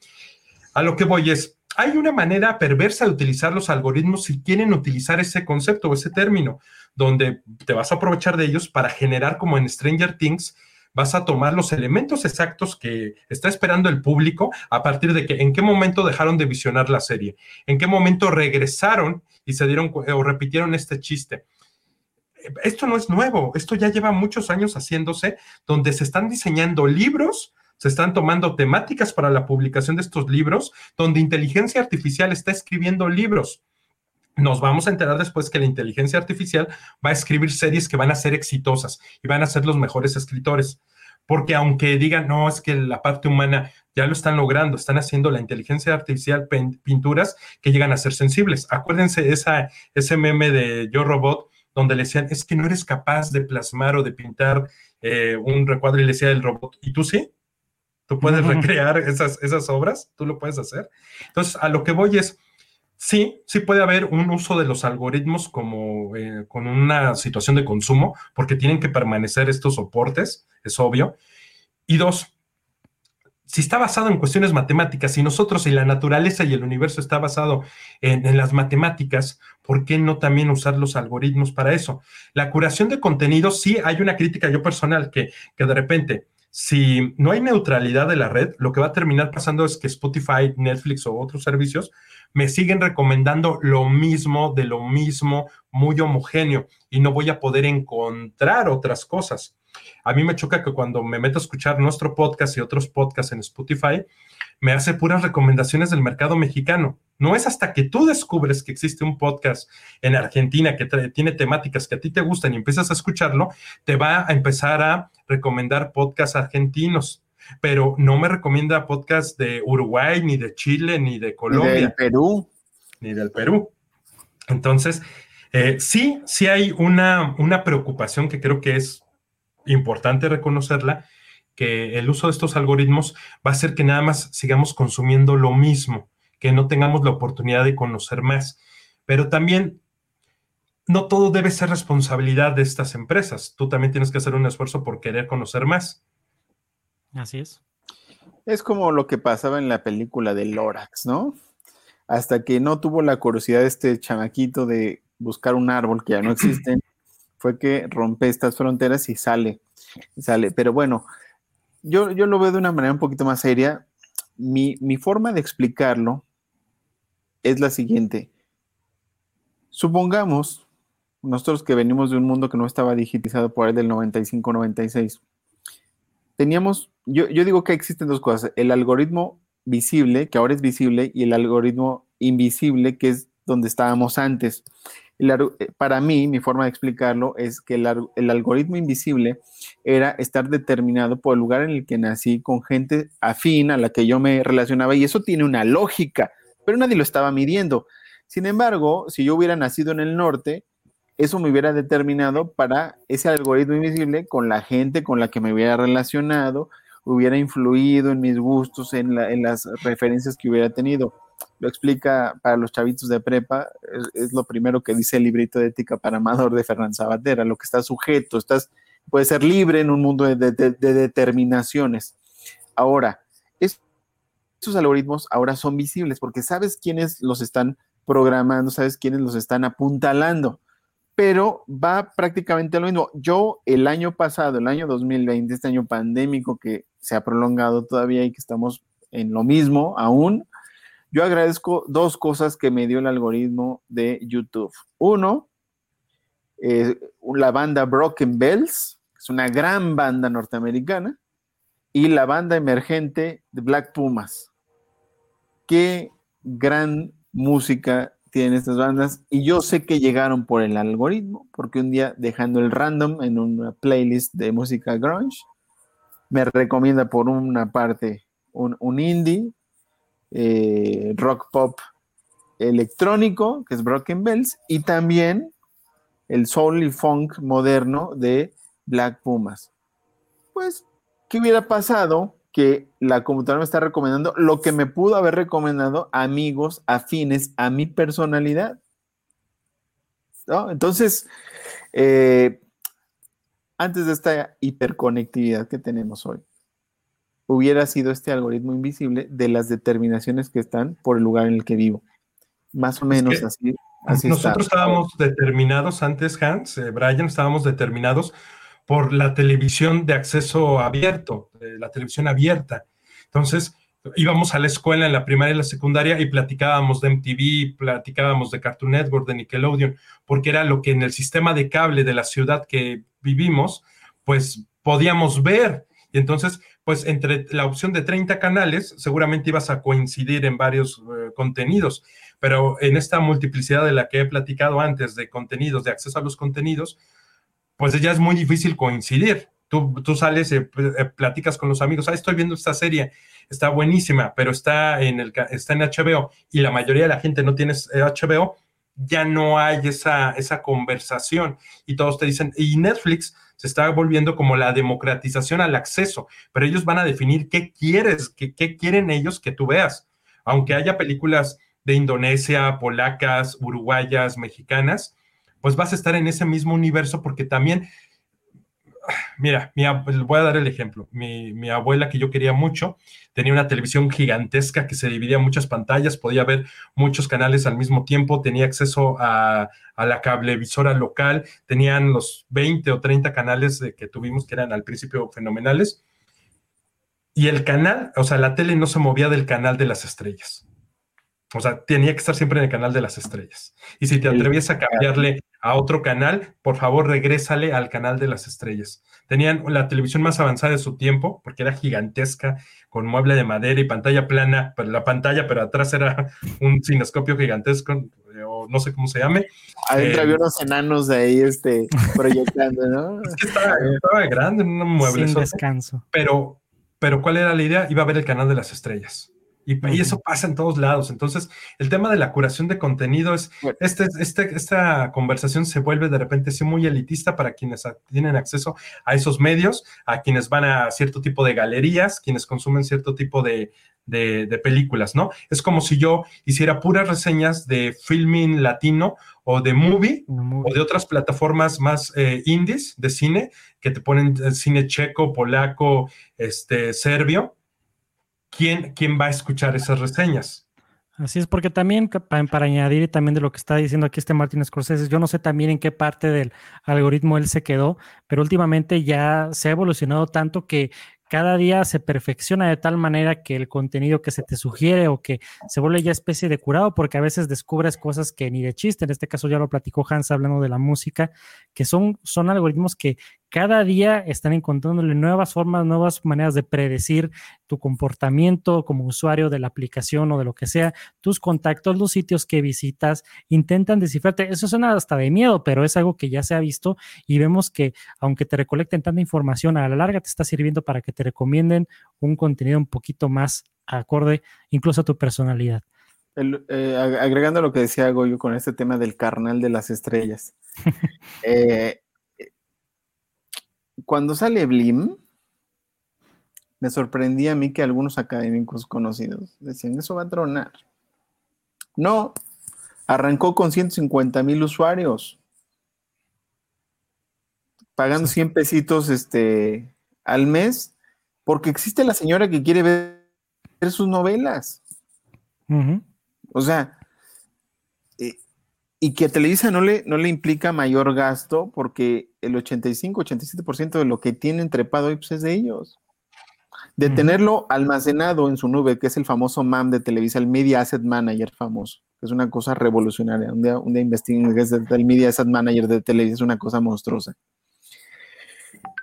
A lo que voy es, hay una manera perversa de utilizar los algoritmos si quieren utilizar ese concepto o ese término, donde te vas a aprovechar de ellos para generar como en Stranger Things vas a tomar los elementos exactos que está esperando el público a partir de que en qué momento dejaron de visionar la serie, en qué momento regresaron y se dieron o repitieron este chiste. Esto no es nuevo, esto ya lleva muchos años haciéndose, donde se están diseñando libros, se están tomando temáticas para la publicación de estos libros, donde inteligencia artificial está escribiendo libros nos vamos a enterar después que la inteligencia artificial va a escribir series que van a ser exitosas y van a ser los mejores escritores. Porque aunque digan, no, es que la parte humana ya lo están logrando, están haciendo la inteligencia artificial pinturas que llegan a ser sensibles. Acuérdense esa, ese meme de Yo Robot, donde le decían, es que no eres capaz de plasmar o de pintar eh, un recuadro y le decía el robot, ¿y tú sí? ¿Tú puedes recrear esas, esas obras? ¿Tú lo puedes hacer? Entonces, a lo que voy es, Sí, sí puede haber un uso de los algoritmos como eh, con una situación de consumo, porque tienen que permanecer estos soportes, es obvio. Y dos, si está basado en cuestiones matemáticas, y nosotros y la naturaleza y el universo está basado en, las matemáticas, ¿por qué no también usar los algoritmos para eso? La curación de contenidos, sí hay una crítica yo personal que, que de repente, si no hay neutralidad de la red, lo que va a terminar pasando es que Spotify, Netflix o otros servicios me siguen recomendando lo mismo, de lo mismo, muy homogéneo, y no voy a poder encontrar otras cosas. A mí me choca que cuando me meto a escuchar nuestro podcast y otros podcasts en Spotify, me hace puras recomendaciones del mercado mexicano. No es hasta que tú descubres que existe un podcast en Argentina que tiene temáticas que a ti te gustan y empiezas a escucharlo, te va a empezar a recomendar podcasts argentinos. Pero no me recomienda podcasts de Uruguay, ni de Chile, ni de Colombia. Ni del
Perú.
Ni del Perú. Entonces, eh, sí, sí hay una, una preocupación que creo que es importante reconocerla, que el uso de estos algoritmos va a hacer que nada más sigamos consumiendo lo mismo, que no tengamos la oportunidad de conocer más. Pero también no todo debe ser responsabilidad de estas empresas. Tú también tienes que hacer un esfuerzo por querer conocer más.
Así es.
Es como lo que pasaba en la película de Lorax, ¿no? Hasta que no tuvo la curiosidad de este chamaquito de buscar un árbol que ya no existe, fue que rompe estas fronteras y sale, sale. Pero bueno, yo, yo lo veo de una manera un poquito más seria. Mi, mi forma de explicarlo es la siguiente. Supongamos, nosotros que venimos de un mundo que no estaba digitizado por el del 95-96, teníamos, yo, yo digo que existen dos cosas, el algoritmo visible, que ahora es visible, y el algoritmo invisible, que es donde estábamos antes. Eh, para mí, mi forma de explicarlo es que el, algoritmo invisible era estar determinado por el lugar en el que nací con gente afín a la que yo me relacionaba y eso tiene una lógica, pero nadie lo estaba midiendo. Sin embargo, si yo hubiera nacido en el norte, eso me hubiera determinado para ese algoritmo invisible con la gente con la que me hubiera relacionado, hubiera influido en mis gustos, en las referencias que hubiera tenido lo explica para los chavitos de prepa, es, lo primero que dice el librito de ética para amador de Fernán Sabatera, lo que está sujeto, estás, puede ser libre en un mundo de, determinaciones. Ahora, esos algoritmos ahora son visibles porque sabes quiénes los están programando, sabes quiénes los están apuntalando, pero va prácticamente lo mismo. Yo el año pasado, el año 2020, este año pandémico que se ha prolongado todavía y que estamos en lo mismo aún, yo agradezco dos cosas que me dio el algoritmo de YouTube. Uno, eh, la banda Broken Bells, es una gran banda norteamericana, y la banda emergente de Black Pumas. Qué gran música tienen estas bandas y yo sé que llegaron por el algoritmo, porque un día dejando el random en una playlist de música grunge, me recomienda por una parte un, indie, eh, rock pop electrónico, que es Broken Bells, y también el soul y funk moderno de Black Pumas. Pues, ¿qué hubiera pasado? Que la computadora me está recomendando lo que me pudo haber recomendado amigos afines a mi personalidad. Entonces, eh, antes de esta hiperconectividad que tenemos hoy, hubiera sido este algoritmo invisible de las determinaciones que están por el lugar en el que vivo. Más o menos así. así
nosotros estábamos determinados antes, Hans, eh, Brian, estábamos determinados por la televisión de acceso abierto, la televisión abierta. Entonces, íbamos a la escuela en la primaria y la secundaria y platicábamos de MTV, platicábamos de Cartoon Network, de Nickelodeon, porque era lo que en el sistema de cable de la ciudad que vivimos, pues podíamos ver. Y entonces pues entre la opción de 30 canales, seguramente ibas a coincidir en varios eh, contenidos, pero en esta multiplicidad de la que he platicado antes de contenidos, de acceso a los contenidos, pues ya es muy difícil coincidir. Tú, tú sales, eh, eh, platicas con los amigos, ah, estoy viendo esta serie, está buenísima, pero está en, el, está en HBO y la mayoría de la gente no tiene HBO, ya no hay esa, esa conversación y todos te dicen, y Netflix se está volviendo como la democratización al acceso, pero ellos van a definir qué quieres, qué, quieren ellos que tú veas. Aunque haya películas de Indonesia, polacas, uruguayas, mexicanas, pues vas a estar en ese mismo universo porque también mira, mi, voy a dar el ejemplo. Mi, abuela, que yo quería mucho, tenía una televisión gigantesca que se dividía en muchas pantallas, podía ver muchos canales al mismo tiempo, tenía acceso a, la cablevisora local, tenían los 20 o 30 canales que tuvimos que eran al principio fenomenales. Y el canal, o sea, la tele no se movía del canal de las estrellas. O sea, tenía que estar siempre en el canal de las estrellas. Y si te atrevías a cambiarle a otro canal, por favor regrésale al canal de las estrellas. Tenían la televisión más avanzada de su tiempo, porque era gigantesca, con mueble de madera y pantalla plana, pero la pantalla, pero atrás era un cinescopio gigantesco, o no sé cómo se llame.
Adentro había eh, unos enanos de ahí este, proyectando, ¿no?
Es que estaba, grande, un mueble.
Sin descanso.
Pero, pero ¿cuál era la idea? Iba a ver el canal de las estrellas. Y, eso pasa en todos lados. Entonces, el tema de la curación de contenido es, este, este, esta conversación se vuelve de repente sí, muy elitista para quienes tienen acceso a esos medios, a quienes van a cierto tipo de galerías, quienes consumen cierto tipo de, películas, ¿no? Es como si yo hiciera puras reseñas de filming latino o de movie, o de otras plataformas más eh, indies de cine que te ponen eh, cine checo, polaco, este, serbio ¿quién, quién va a escuchar esas reseñas?
Así es, porque también para, añadir también de lo que está diciendo aquí este Martín Scorsese, yo no sé también en qué parte del algoritmo él se quedó, pero últimamente ya se ha evolucionado tanto que cada día se perfecciona de tal manera que el contenido que se te sugiere o que se vuelve ya especie de curado, porque a veces descubres cosas que ni de chiste, en este caso ya lo platicó Hans hablando de la música, que son, son algoritmos que cada día están encontrándole nuevas formas, nuevas maneras de predecir tu comportamiento como usuario de la aplicación o de lo que sea, tus contactos, los sitios que visitas, intentan descifrarte. Eso suena hasta de miedo, pero es algo que ya se ha visto y vemos que aunque te recolecten tanta información, a la larga te está sirviendo para que te recomienden un contenido un poquito más acorde incluso a tu personalidad.
Eh, agregando lo que decía Goyo con este tema del carnal de las estrellas. eh, cuando sale Blim, me sorprendía a mí que algunos académicos conocidos decían, eso va a tronar. No, arrancó con 150 mil usuarios, pagando 100 pesitos este, al mes, porque existe la señora que quiere ver sus novelas. O sea, y que a Televisa no le, no le implica mayor gasto porque el 85-87% de lo que tienen trepado pues, es de ellos. De tenerlo almacenado en su nube, que es el famoso MAM de Televisa, el Media Asset Manager famoso, que es una cosa revolucionaria. Un día, un día investiguen que es el Media Asset Manager de Televisa, es una cosa monstruosa.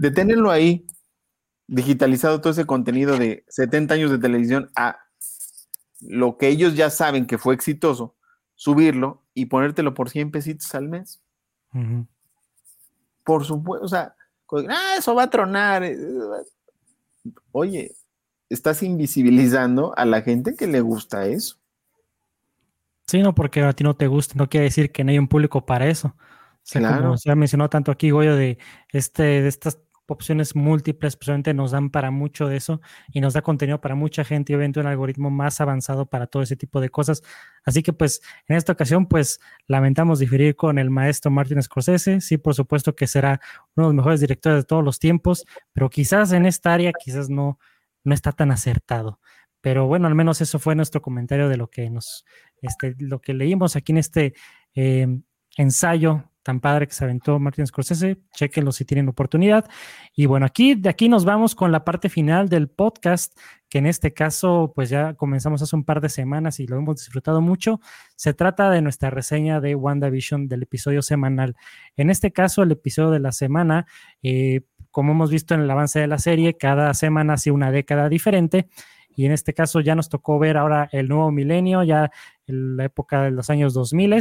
De tenerlo ahí, digitalizado todo ese contenido de 70 años de televisión a lo que ellos ya saben que fue exitoso, subirlo y ponértelo por 100 pesitos al mes. Por supuesto, o sea, ah, eso va a tronar. Eh, oye, estás invisibilizando a la gente que le gusta eso.
Sí, no, porque a ti no te gusta, no quiere decir que no hay un público para eso. O sea, como se ha mencionado tanto aquí, Goyo, de este, de estas opciones múltiples, precisamente nos dan para mucho de eso y nos da contenido para mucha gente y obviamente un algoritmo más avanzado para todo ese tipo de cosas. Así que pues en esta ocasión pues lamentamos diferir con el maestro Martin Scorsese, sí por supuesto que será uno de los mejores directores de todos los tiempos, pero quizás en esta área quizás no, no está tan acertado. Pero bueno, al menos eso fue nuestro comentario de lo que nos, este, lo que leímos aquí en este eh, ensayo tan padre que se aventó Martin Scorsese, chequenlo si tienen oportunidad. Y bueno, aquí de aquí nos vamos con la parte final del podcast, que en este caso pues ya comenzamos hace un par de semanas y lo hemos disfrutado mucho. Se trata de nuestra reseña de WandaVision del episodio semanal. En este caso, el episodio de la semana, eh, como hemos visto en el avance de la serie, cada semana hace una década diferente. Y en este caso ya nos tocó ver ahora el nuevo milenio, ya la época de los años 2000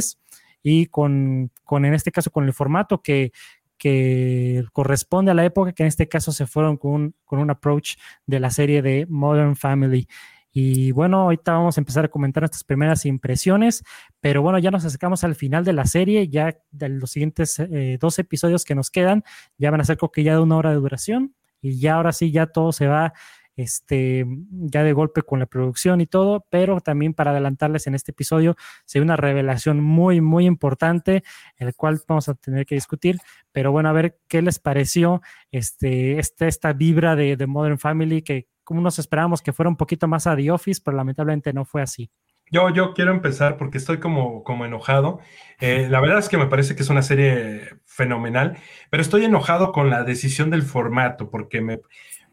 y con, con, en este caso, con el formato que, que corresponde a la época, que en este caso se fueron con un, con un approach de la serie de Modern Family. Y bueno, ahorita vamos a empezar a comentar nuestras primeras impresiones, pero bueno, ya nos acercamos al final de la serie, ya de los siguientes eh, dos episodios que nos quedan, ya van a ser creo que ya de una hora de duración, y ya ahora sí, ya todo se va este, ya de golpe con la producción y todo, pero también para adelantarles en este episodio, se una revelación muy, muy importante, el cual vamos a tener que discutir, pero bueno, a ver qué les pareció este, este esta vibra de, de Modern Family que como nos esperábamos que fuera un poquito más a The Office, pero lamentablemente no fue así.
Yo, yo quiero empezar porque estoy como, como enojado. Eh, la verdad es que me parece que es una serie fenomenal, pero estoy enojado con la decisión del formato, porque, me,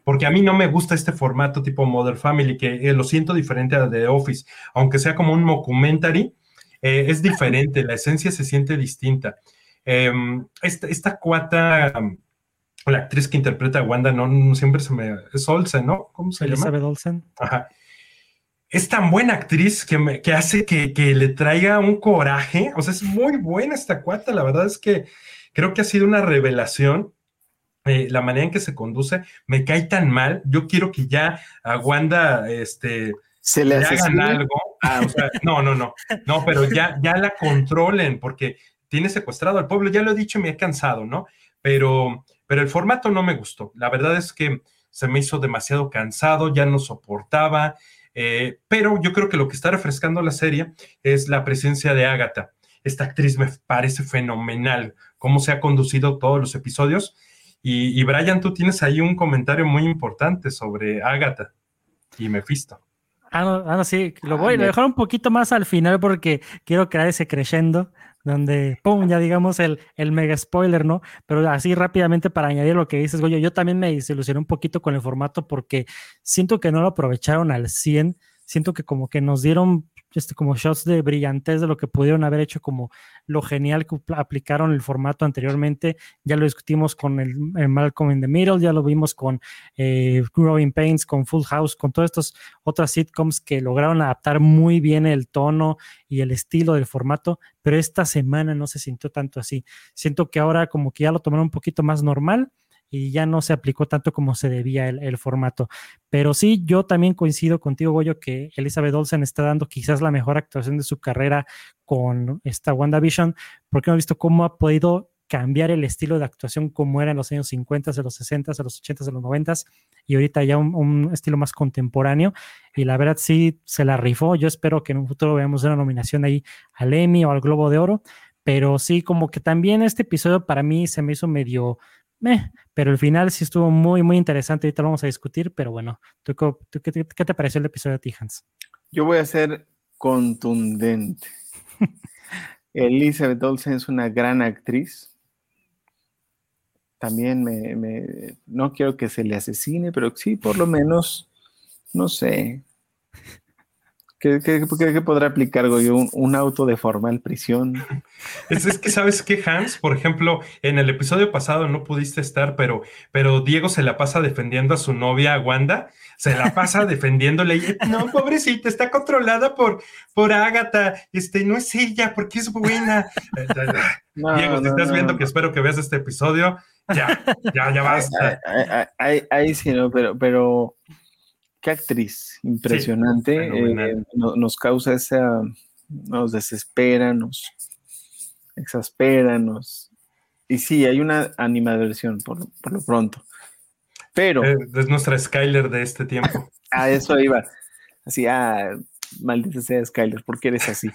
porque a mí no me gusta este formato tipo Modern Family, que eh, lo siento diferente a The Office, aunque sea como un mockumentary, eh, es diferente, la esencia se siente distinta. Em, esta, esta cuata la actriz que interpreta a Wanda, no, siempre se me. Es Olsen, ¿no?
¿Cómo se Elizabeth llama? Olsen.
Ajá. Es tan buena actriz que, me, que hace que, que, le traiga un coraje. O sea, es muy buena esta cuata. La verdad es que creo que ha sido una revelación. Eh, la manera en que se conduce me cae tan mal. Yo quiero que ya a Wanda este,
se le,
hagan algo. Ah, o sea, no, no, no. No, pero ya, ya la controlen porque tiene secuestrado al pueblo. Ya lo he dicho, me he cansado, ¿no? Pero pero el formato no me gustó. La verdad es que se me hizo demasiado cansado, ya no soportaba, eh, pero yo creo que lo que está refrescando la serie es la presencia de Agatha. Esta actriz me parece fenomenal, cómo se ha conducido todos los episodios. Y, Brian, tú tienes ahí un comentario muy importante sobre Agatha y Mephisto.
Ah, no, ah, sí, lo voy a dejar un poquito más al final porque quiero crear ese creyendo donde, ¡pum!, ya digamos el, el mega spoiler, ¿no? Pero así rápidamente para añadir lo que dices, Goyo, yo también me desilusioné un poquito con el formato porque siento que no lo aprovecharon al 100, siento que como que nos dieron este, como shots de brillantez de lo que pudieron haber hecho, como lo genial que aplicaron el formato anteriormente. Ya lo discutimos con el, Malcolm in the Middle, ya lo vimos con eh, Growing Pains, con Full House, con todas estas otras sitcoms que lograron adaptar muy bien el tono y el estilo del formato, pero esta semana no se sintió tanto así. Siento que ahora como que ya lo tomaron un poquito más normal y ya no se aplicó tanto como se debía el, formato. Pero sí, yo también coincido contigo, Goyo, que Elizabeth Olsen está dando quizás la mejor actuación de su carrera con esta WandaVision, porque hemos visto cómo ha podido cambiar el estilo de actuación como era en los años 50, de los 60, de los 80, de los 90 y ahorita ya un, estilo más contemporáneo y la verdad sí se la rifó. Yo espero que en un futuro veamos una nominación ahí al Emmy o al Globo de Oro, pero sí como que también este episodio para mí se me hizo medio pero el final sí estuvo muy, muy interesante. Ahorita lo vamos a discutir, pero bueno, ¿tú, qué, te pareció el episodio de ti, Hans?
Yo voy a ser contundente. Elizabeth Olsen es una gran actriz. También me, no quiero que se le asesine, pero sí, por lo menos, no sé, ¿Qué, podrá aplicar, Goyo? ¿Un, auto de formal prisión?
Es, que, ¿sabes qué, Hans? Por ejemplo, en el episodio pasado no pudiste estar, pero, pero Diego se la pasa defendiendo a su novia, Wanda. Se la pasa defendiéndole. Y, no, pobrecita, está controlada por, por Agatha. Este, no es ella, porque es buena. Diego, si estás viendo que espero que veas este episodio, ya, ya, ya basta.
Ahí, sí, ¿no? Pero, pero qué actriz impresionante. Eh, nos causa esa, nos desespera, nos exaspera, nos... Y sí, hay una animadversión por, por lo pronto. Pero...
Eh, es, nuestra Skyler de este tiempo.
a eso iba. Así, ah, maldita sea Skyler, ¿por qué eres así?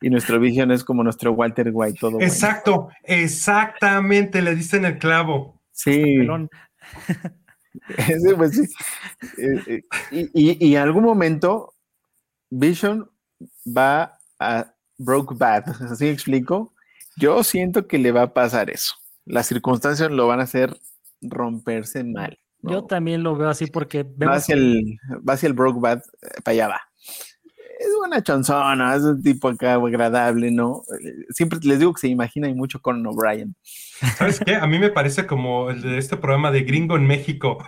Y nuestro Vision es como nuestro Walter White, todo.
Exacto, exactamente, le diste en el clavo.
Sí. Pues eh, eh, y, en algún momento, Vision va a Broke Bad. ¿Así explico? Yo siento que le va a pasar eso. Las circunstancias lo van a hacer romperse mal.
Yo también lo veo así porque
va hacia el, va hacia el Broke Bad, eh, para allá va. Es una chanzona, es un tipo acá agradable, ¿no? Siempre les digo que se imagina y mucho con O'Brien.
¿Sabes qué? A mí me parece como el de este programa de Gringo en México,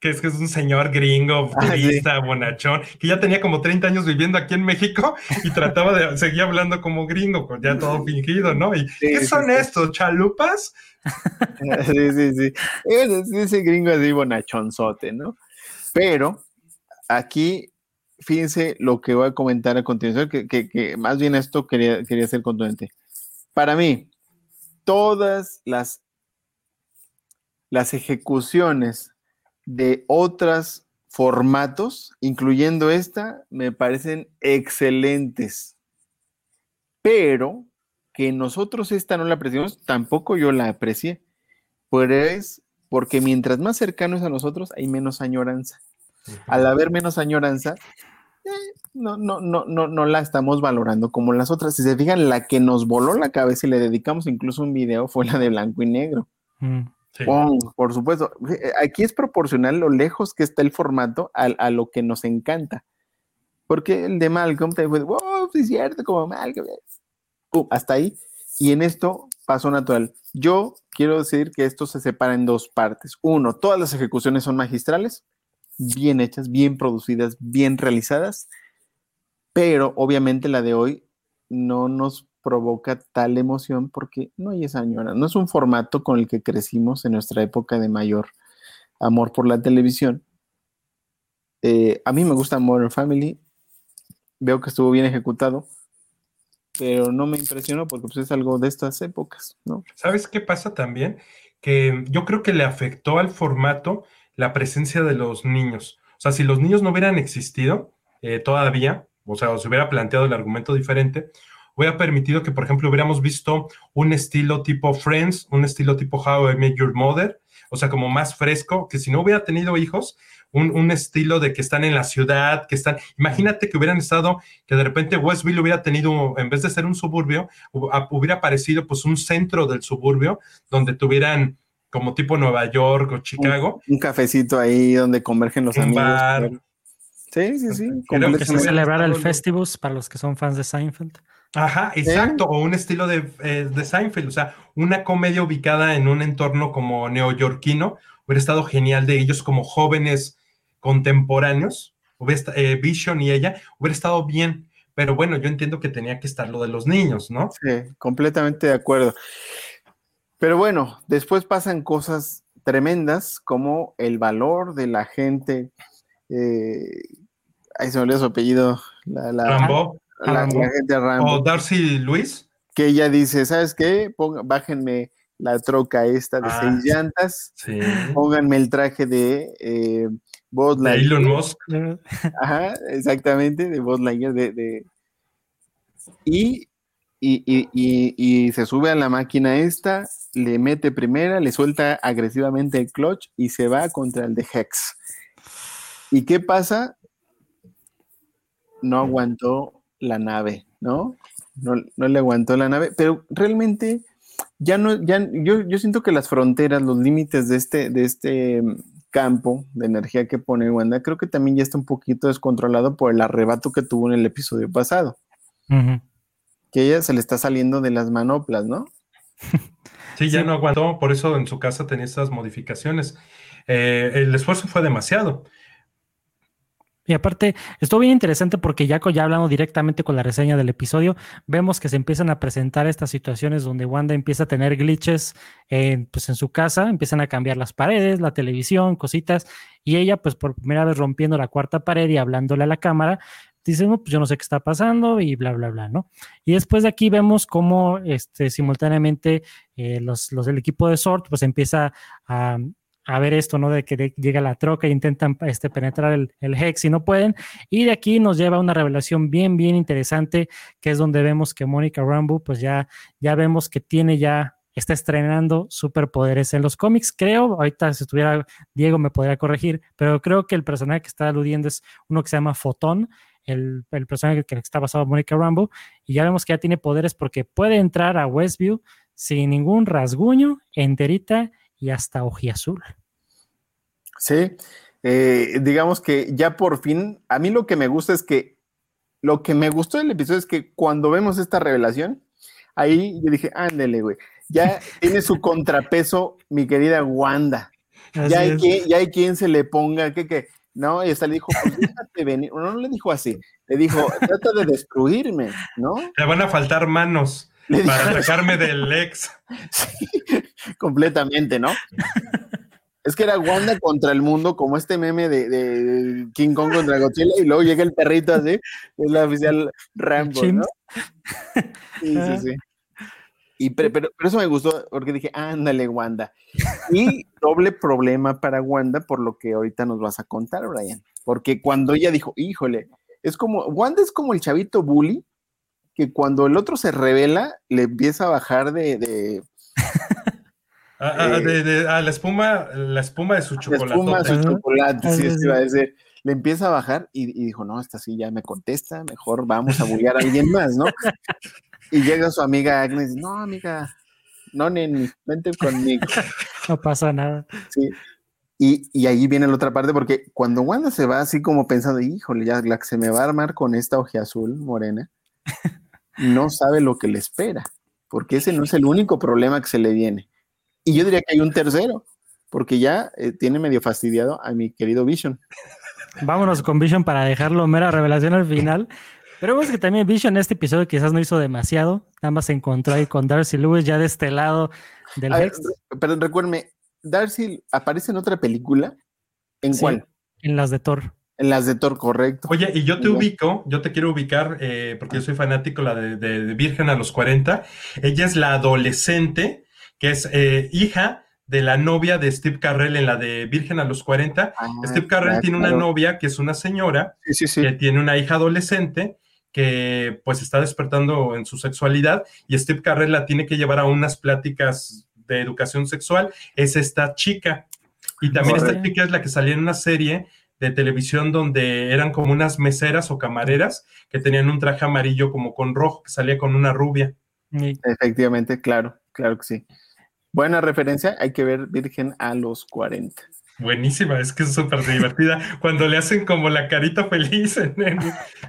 que es que es un señor gringo, ah, turista, bonachón, que ya tenía como 30 años viviendo aquí en México y trataba de seguir hablando como gringo, pues ya todo fingido, ¿no? ¿Y qué son estos? ¿Chalupas?
Sí, sí, sí. Ese gringo así bonachonzote, ¿no? Pero aquí, fíjense lo que voy a comentar a continuación, que, que más bien esto quería, quería ser contundente. Para mí, todas las, las ejecuciones de otras formatos, incluyendo esta, me parecen excelentes. Pero que nosotros esta no la apreciamos, tampoco yo la aprecié. Pero es porque mientras más cercano es a nosotros, hay menos añoranza. Al haber menos añoranza, no, no, no, no, no la estamos valorando como las otras. Si se fijan, la que nos voló la cabeza y le dedicamos incluso un video fue la de blanco y negro. Mm. por supuesto. Eh, aquí es proporcional lo lejos que está el formato a, lo que nos encanta. Porque el de Malcolm te fue, wow, es cierto, como Malcolm. hasta ahí. Y en esto pasó natural. Yo quiero decir que esto se separa en dos partes. Uno, todas las ejecuciones son magistrales, bien hechas, bien producidas, bien realizadas, pero obviamente la de hoy no nos provoca tal emoción porque no hay esa añora. No es un formato con el que crecimos en nuestra época de mayor amor por la televisión. Eh, a mí me gusta Modern Family, veo que estuvo bien ejecutado, pero no me impresionó porque pues, es algo de estas épocas, ¿no?
¿Sabes qué pasa también? Que yo creo que le afectó al formato la presencia de los niños. O sea, si los niños no hubieran existido eh, todavía, o sea, o se hubiera planteado el argumento diferente, hubiera permitido que, por ejemplo, hubiéramos visto un estilo tipo Friends, un estilo tipo How I Met Your Mother, o sea, como más fresco, que si no hubiera tenido hijos, un, estilo de que están en la ciudad, que están, imagínate que hubieran estado, que de repente Westville hubiera tenido, en vez de ser un suburbio, hubiera aparecido pues un centro del suburbio donde tuvieran como tipo Nueva York o Chicago.
Un, cafecito ahí donde convergen los amigos. Sí, sí, sí.
Que se celebrar el Festivus para los que son fans de Seinfeld.
Ajá, exacto, o un estilo de, eh, de, Seinfeld, o sea, una comedia ubicada en un entorno como neoyorquino, hubiera estado genial de ellos como jóvenes contemporáneos, hubiera, eh, Vision y ella, hubiera estado bien, pero bueno, yo entiendo que tenía que estar lo de los niños, ¿no?
Sí, completamente de acuerdo. Pero bueno, después pasan cosas tremendas como el valor de la gente. Eh, ahí se me olvidó su apellido. La,
Rambo.
La, gente Rambo.
O Darcy Luis.
Que ella dice, ¿sabes qué? bájenme la troca esta de ah, seis llantas. Pónganme el traje de eh,
De Elon Musk.
Ajá, exactamente, de Buzz Lightyear. De, Y, y, y, se sube a la máquina esta, le mete primera, le suelta agresivamente el clutch y se va contra el de Hex. ¿Y qué pasa? No aguantó la nave, ¿no? No, no le aguantó la nave, pero realmente ya no, ya, yo, yo siento que las fronteras, los límites de este, de este campo de energía que pone Wanda, creo que también ya está un poquito descontrolado por el arrebato que tuvo en el episodio pasado. Que ella se le está saliendo de las manoplas, ¿no?
Sí, ya no aguantó, por eso en su casa tenía estas modificaciones. Eh, el esfuerzo fue demasiado.
Y aparte, estuvo bien interesante porque ya, ya hablando directamente con la reseña del episodio, vemos que se empiezan a presentar estas situaciones donde Wanda empieza a tener glitches en, pues en su casa, empiezan a cambiar las paredes, la televisión, cositas, y ella pues por primera vez rompiendo la cuarta pared y hablándole a la cámara, dice, no, pues yo no sé qué está pasando y bla, bla, bla, ¿no? Y después de aquí vemos cómo este, simultáneamente eh, los, los del equipo de Sort pues empieza a, a ver esto, ¿no? De que llega la troca e intentan este, penetrar el, el, Hex y no pueden. Y de aquí nos lleva a una revelación bien, bien interesante, que es donde vemos que Mónica Rambo, pues ya, ya vemos que tiene ya, está estrenando superpoderes en los cómics. Creo, ahorita si estuviera Diego me podría corregir, pero creo que el personaje que está aludiendo es uno que se llama Fotón, el, el, personaje que está basado en Mónica Rambo, y ya vemos que ya tiene poderes porque puede entrar a Westview sin ningún rasguño, enterita y hasta ojiazul.
Sí, eh, digamos que ya por fin, a mí lo que me gusta es que, lo que me gustó del episodio es que cuando vemos esta revelación, ahí yo dije, ándele, güey, ya tiene su contrapeso mi querida Wanda. Ya hay, quien, ya hay, quien, se le ponga que, que ¿no? Y hasta le dijo, pues déjate venir. No, no le dijo así, le dijo, trata de destruirme, ¿no?
Le van a faltar manos para sacarme del ex.
Sí, completamente, ¿no? Es que era Wanda contra el mundo, como este meme de, King Kong contra Godzilla, y luego llega el perrito así, es la oficial Rambo, ¿no? Sí, sí, sí. Y pero, pero, eso me gustó porque dije, ándale, Wanda. Y doble problema para Wanda por lo que ahorita nos vas a contar, Brian. Porque cuando ella dijo, híjole, es como, Wanda es como el chavito bully, que cuando el otro se revela, le empieza a bajar de... de
Ah, ah,
Eh,
de, de- ah, la espuma, la espuma de su
la
chocolate.
espuma, su
Ajá.
chocolate, sí,
Ah,
eso
sí.
iba a decir. Le empieza a bajar y, y dijo, no, esta sí ya me contesta, mejor vamos a bullear a alguien más, ¿no? Y llega su amiga Agnes, no, amiga, no, neni, vente conmigo.
No pasa nada.
Sí. Y, y ahí viene la otra parte, porque cuando Wanda se va así como pensando, híjole, ya la que se me va a armar con esta azul morena, no sabe lo que le espera, porque ese no es el único problema que se le viene. Y yo diría que hay un tercero, porque ya eh, tiene medio fastidiado a mi querido Vision.
Vámonos con Vision para dejarlo mera revelación al final. Pero vemos que también Vision en este episodio quizás no hizo demasiado. Nada más se encontró ahí con Darcy Lewis ya de este lado del
A ver,
Hex,
pero recuérdenme, Darcy aparece en otra película. ¿En
Sí.
cuál?
en las de Thor.
En las de Thor, correcto.
Oye, y yo te ubico, yo te quiero ubicar, eh, porque yo soy fanático la de, de- de Virgen a los 40. Ella es la adolescente, que es eh, hija de la novia de Steve Carrell en la de Virgen a los 40.
Ah,
Steve Carrell tiene una
claro.
novia que es una señora
Sí, sí, sí.
que tiene una hija adolescente que pues está despertando en su sexualidad y Steve Carrell la tiene que llevar a unas pláticas de educación sexual. Es esta chica. Y también esta chica es la que salía en una serie de televisión donde eran como unas meseras o camareras que tenían un traje amarillo como con rojo, que salía con una rubia.
Efectivamente, claro, claro que sí. Buena referencia, hay que ver Virgen a los 40.
Buenísima, es que es súper divertida. Cuando le hacen como la carita feliz en, en-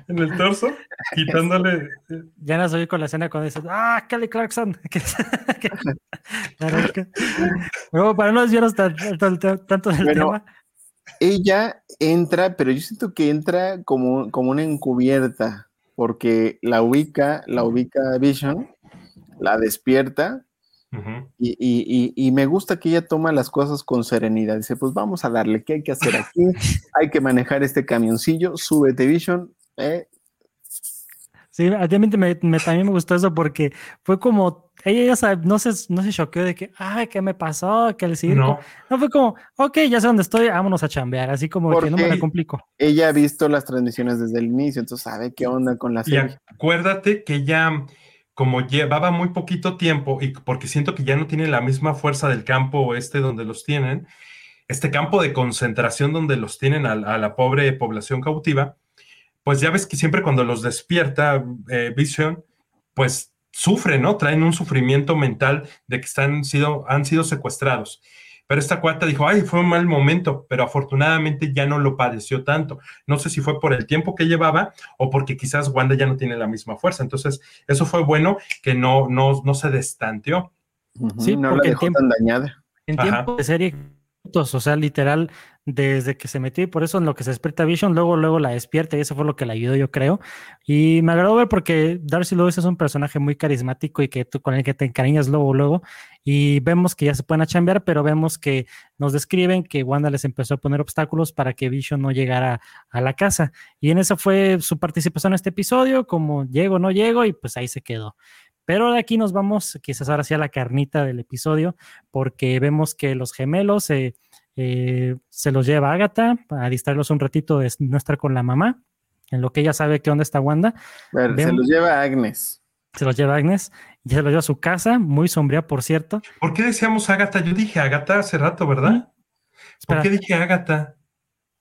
en el torso, quitándole.
Ya no soy con la escena cuando dices, ¡ah, Kelly Clarkson! Para no desviarnos tan- tan- tan- tanto del
Bueno,
tema,
Ella entra, pero yo siento que entra como, como una encubierta, porque la ubica, la ubica Vision, la despierta, Y, y- y- y me gusta que ella toma las cosas con serenidad. Dice, pues vamos a darle, ¿qué hay que hacer aquí? Hay que manejar este camioncillo, súbete Vision, ¿eh?
Sí, a mí me, me- también me gustó eso porque fue como, ella ya sabe, no se, no se choqueó de que, ay, ¿qué me pasó? Que el circo.
No,
No. fue como, ok, ya sé dónde estoy, vámonos a chambear, así como que no me la
Porque-
complico.
Ella ha visto las transmisiones desde el inicio, entonces sabe qué onda con la
Y acuérdate que ya, como llevaba muy poquito tiempo, y porque siento que ya no tiene la misma fuerza del campo este donde los tienen, este campo de concentración donde los tienen a, a la pobre población cautiva, pues ya ves que siempre cuando los despierta eh, Vision, pues sufren, ¿no? Traen un sufrimiento mental de que están sido, han sido secuestrados. Pero esta cuarta dijo, ay, fue un mal momento, pero afortunadamente ya no lo padeció tanto. No sé si fue por el tiempo que llevaba o porque quizás Wanda ya no tiene la misma fuerza. Entonces, eso fue bueno que no, no, no se destanteó.
Sí,
no la dejó
tiempo-
tan dañada.
En
Ajá.
tiempo de serie, o sea, literal, desde que se metió y por eso en lo que se despierta Vision, luego, luego la despierta y eso fue lo que la ayudó, yo creo. Y me agradó ver porque Darcy Lewis es un personaje muy carismático y que tú con el que te encariñas luego, luego. Y vemos que ya se pueden chambear, pero vemos que nos describen que Wanda les empezó a poner obstáculos para que Vision no llegara a la casa. Y en eso fue su participación en este episodio, como llego, no llego, y pues ahí se quedó. Pero de aquí nos vamos, quizás ahora sí a la carnita del episodio, porque vemos que los gemelos eh, eh, se los lleva Agatha a distraerlos un ratito de no estar con la mamá, en lo que ella sabe que dónde está Wanda,
se los lleva Agnes.
se los lleva Agnes y se los lleva a su casa, muy sombría, por cierto.
¿Por qué decíamos Agatha? Yo dije Agatha hace rato, ¿verdad? ¿Por qué dije Agatha?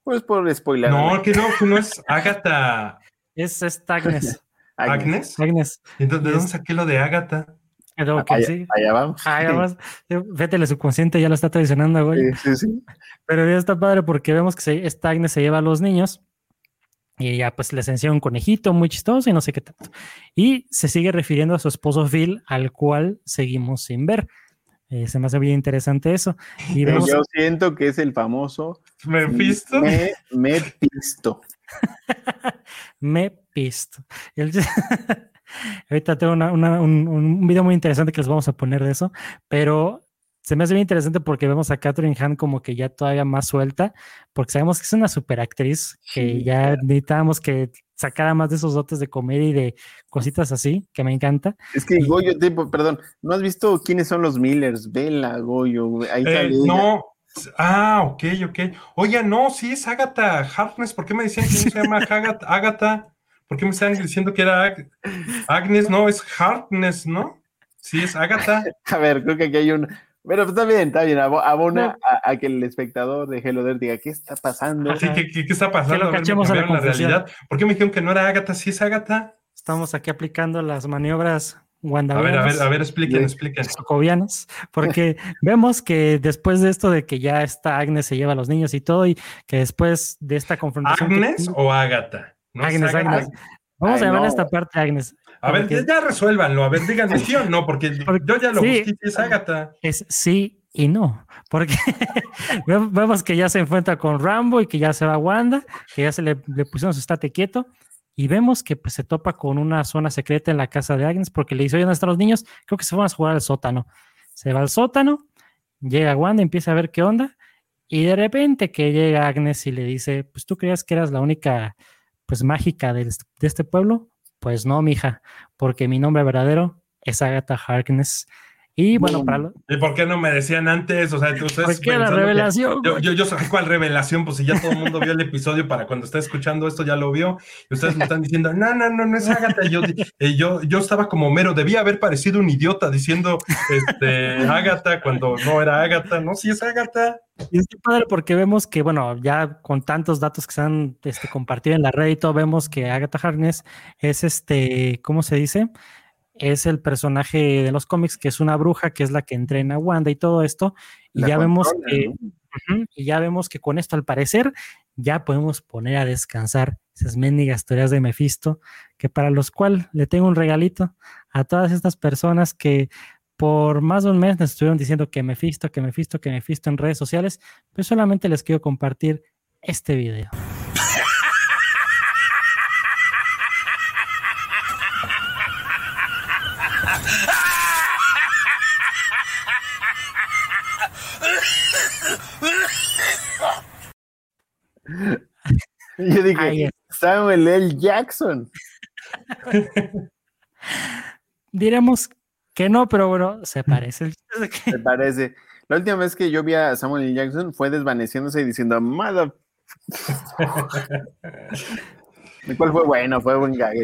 Pues por spoiler.
No, que no, que no es Agatha.
es esta Agnes.
¿Agnes?
Agnes.
Entonces, ¿de
Y
dónde saqué lo de Agatha?
Pero que
Allá,
sí.
allá vamos.
Ay, además, fíjate, el subconsciente ya lo está traicionando, güey.
Sí, sí, sí.
Pero ya está padre porque vemos que se, esta Agnes se lleva a los niños y ya pues les enseña un conejito muy chistoso y no sé qué tanto. Y se sigue refiriendo a su esposo Phil, al cual seguimos sin ver. Eh, se me hace bien interesante eso. Y
Pero
vemos,
yo siento que es el famoso
¿Me visto?
Me, me pisto.
me pisto. El- Ahorita tengo una- una- un, un video muy interesante que les vamos a poner de eso, pero se me hace bien interesante porque vemos a Catherine Hahn como que ya todavía más suelta, porque sabemos que es una superactriz que
Sí,
ya necesitábamos que sacara más de esos dotes de comedia y de cositas así, que me encanta.
Es que Goyo, tipo, perdón, ¿no has visto quiénes son los Millers? Vela, Goyo, ahí
eh, No, ah, ok, ok. Oye, no, sí es Agatha Harkness, ¿por qué me decían que no se llama Agatha? ¿Por qué me están diciendo que era Agnes? No, es Harkness, ¿no? Sí, es Agatha.
A ver, creo que aquí hay un, bueno, pues está bien, está bien. Abona a, que el espectador de Hello There diga, ¿qué está pasando?
Sí, ¿qué, qué, está pasando?
Que lo a ver, la, realidad.
¿Por qué me dijeron que no era Agatha? Sí es Agatha.
Estamos aquí aplicando las maniobras
a ver, a ver, a ver, expliquen, expliquen.
Socovianos, porque vemos que después de esto de que ya está Agnes se lleva a los niños y todo, y que después de esta confrontación.
¿Agnes o Agatha?
Agnes, Agnes. Vamos a llamar a esta parte Agnes.
A ver, ya resuélvanlo. A ver, díganme sí o no, porque, yo ya lo busqué es Agatha.
Es sí y no, porque vemos que ya se enfrenta con Rambo y que ya se va a Wanda, que ya se le, le pusieron su estate quieto, y vemos que pues, se topa con una zona secreta en la casa de Agnes porque le dice, oye, ¿dónde están los niños? Creo que se van a jugar al sótano. Se va al sótano, llega Wanda, empieza a ver qué onda, y de repente que llega Agnes y le dice, pues tú creías que eras la única pues mágica de, este pueblo, pues no, mija, porque mi nombre verdadero es Agatha Harkness y bueno, para
¿Y por qué no me decían antes? O sea, ustedes.
¿Por la revelación?
Yo, yo, yo, cuál revelación, pues si ya todo el mundo vio el episodio para cuando está escuchando esto ya lo vio. Y ustedes me están diciendo, no, no, no, no es Agatha. Yo, yo, yo estaba como mero, debía haber parecido un idiota diciendo este, Agatha cuando no era Agatha. No, sí es Agatha.
Y es que padre porque vemos que, bueno, ya con tantos datos que se han este, compartido en la red y todo, vemos que Agatha Harkness es este, ¿cómo se dice? Es el personaje de los cómics, que es una bruja, que es la que entrena a Wanda y todo esto. Y ya vemos que, y ya vemos que con esto, al parecer, ya podemos poner a descansar esas mendigas historias de Mephisto, que para los cuales le tengo un regalito a todas estas personas que por más de un mes nos estuvieron diciendo que Mephisto, que Mephisto, que Mephisto en redes sociales, pues solamente les quiero compartir este video.
Yo dije, Samuel L. Jackson.
Diremos que no, pero bueno, se parece.
Se parece. La última vez que yo vi a Samuel L. Jackson fue desvaneciéndose y diciendo, Mother. ¿Cuál fue bueno? Fue buen gag.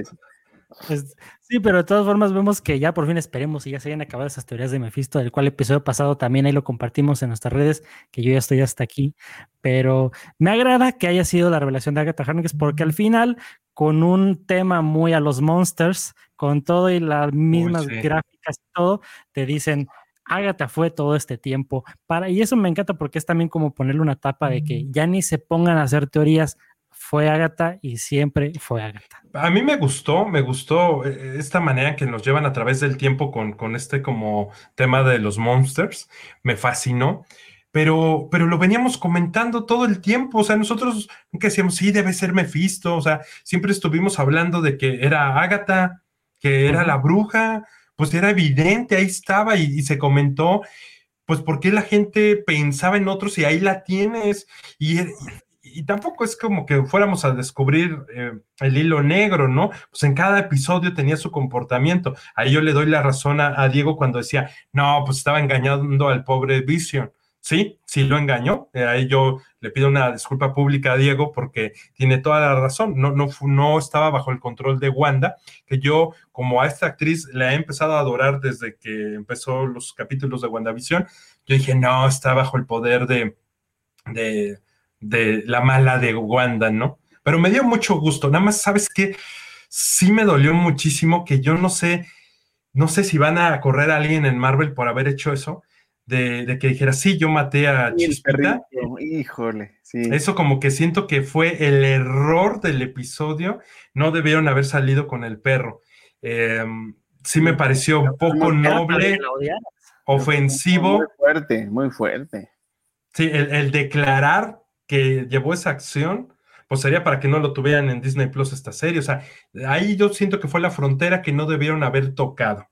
Sí, pero de todas formas vemos que ya por fin esperemos y ya se hayan acabado esas teorías de Mephisto, del cual episodio pasado también ahí lo compartimos en nuestras redes, que yo ya estoy hasta aquí, pero me agrada que haya sido la revelación de Agatha Harkness porque al final, con un tema muy a los monsters, con todo y las mismas gráficas y todo, te dicen, Agatha fue todo este tiempo. Para, y eso me encanta porque es también como ponerle una tapa de que ya ni se pongan a hacer teorías, fue Agatha y siempre fue Agatha.
A mí me gustó, me gustó eh, esta manera que nos llevan a través del tiempo con, con este como tema de los monsters, me fascinó. Pero, pero lo veníamos comentando todo el tiempo, o sea, nosotros nunca decíamos, sí, debe ser Mephisto, o sea, siempre estuvimos hablando de que era Agatha, que era la bruja, pues era evidente, ahí estaba y, y se comentó, pues porque la gente pensaba en otros y ahí la tienes. Y, y tampoco es como que fuéramos a descubrir eh, el hilo negro, ¿no? Pues en cada episodio tenía su comportamiento. Ahí yo le doy la razón a, Diego cuando decía, no, pues estaba engañando al pobre Vision. Sí, sí lo engañó. Eh, ahí yo le pido una disculpa pública a Diego porque tiene toda la razón. No, no, no estaba bajo el control de Wanda, que yo, como a esta actriz, le he empezado a adorar desde que empezó los capítulos de WandaVision. Yo dije, no, está bajo el poder de, de de la mala de Wanda, ¿no? Pero me dio mucho gusto. Nada más, ¿sabes qué? Sí me dolió muchísimo que yo no sé, no sé si van a correr a alguien en Marvel por haber hecho eso, de, que dijera, sí, yo maté a Chispita.
Híjole, sí.
Eso como que siento que fue el error del episodio. No debieron haber salido con el perro. Em, sí me pareció poco noble, ofensivo.
Muy fuerte, muy fuerte.
Sí, el declarar que llevó esa acción, pues sería para que no lo tuvieran en Disney Plus esta serie. O sea, ahí yo siento que fue la frontera que no debieron haber tocado.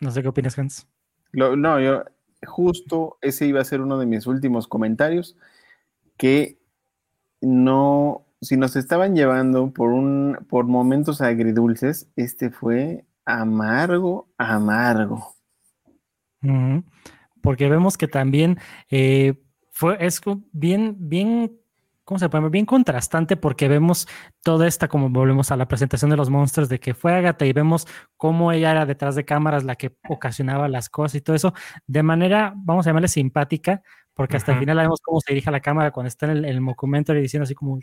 No sé qué opinas, Hans.
no, yo justo ese iba a ser uno de mis últimos comentarios, que no, si nos estaban llevando por un por momentos agridulces, este fue amargo, amargo.
Porque vemos que también eh, fue es bien, bien ¿cómo se puede? Bien contrastante porque vemos toda esta, como volvemos a la presentación de los monstruos, de que fue Agatha y vemos cómo ella era detrás de cámaras la que ocasionaba las cosas y todo eso, de manera, vamos a llamarle simpática, porque hasta el final vemos cómo se dirige a la cámara cuando está en el, el diciendo así como,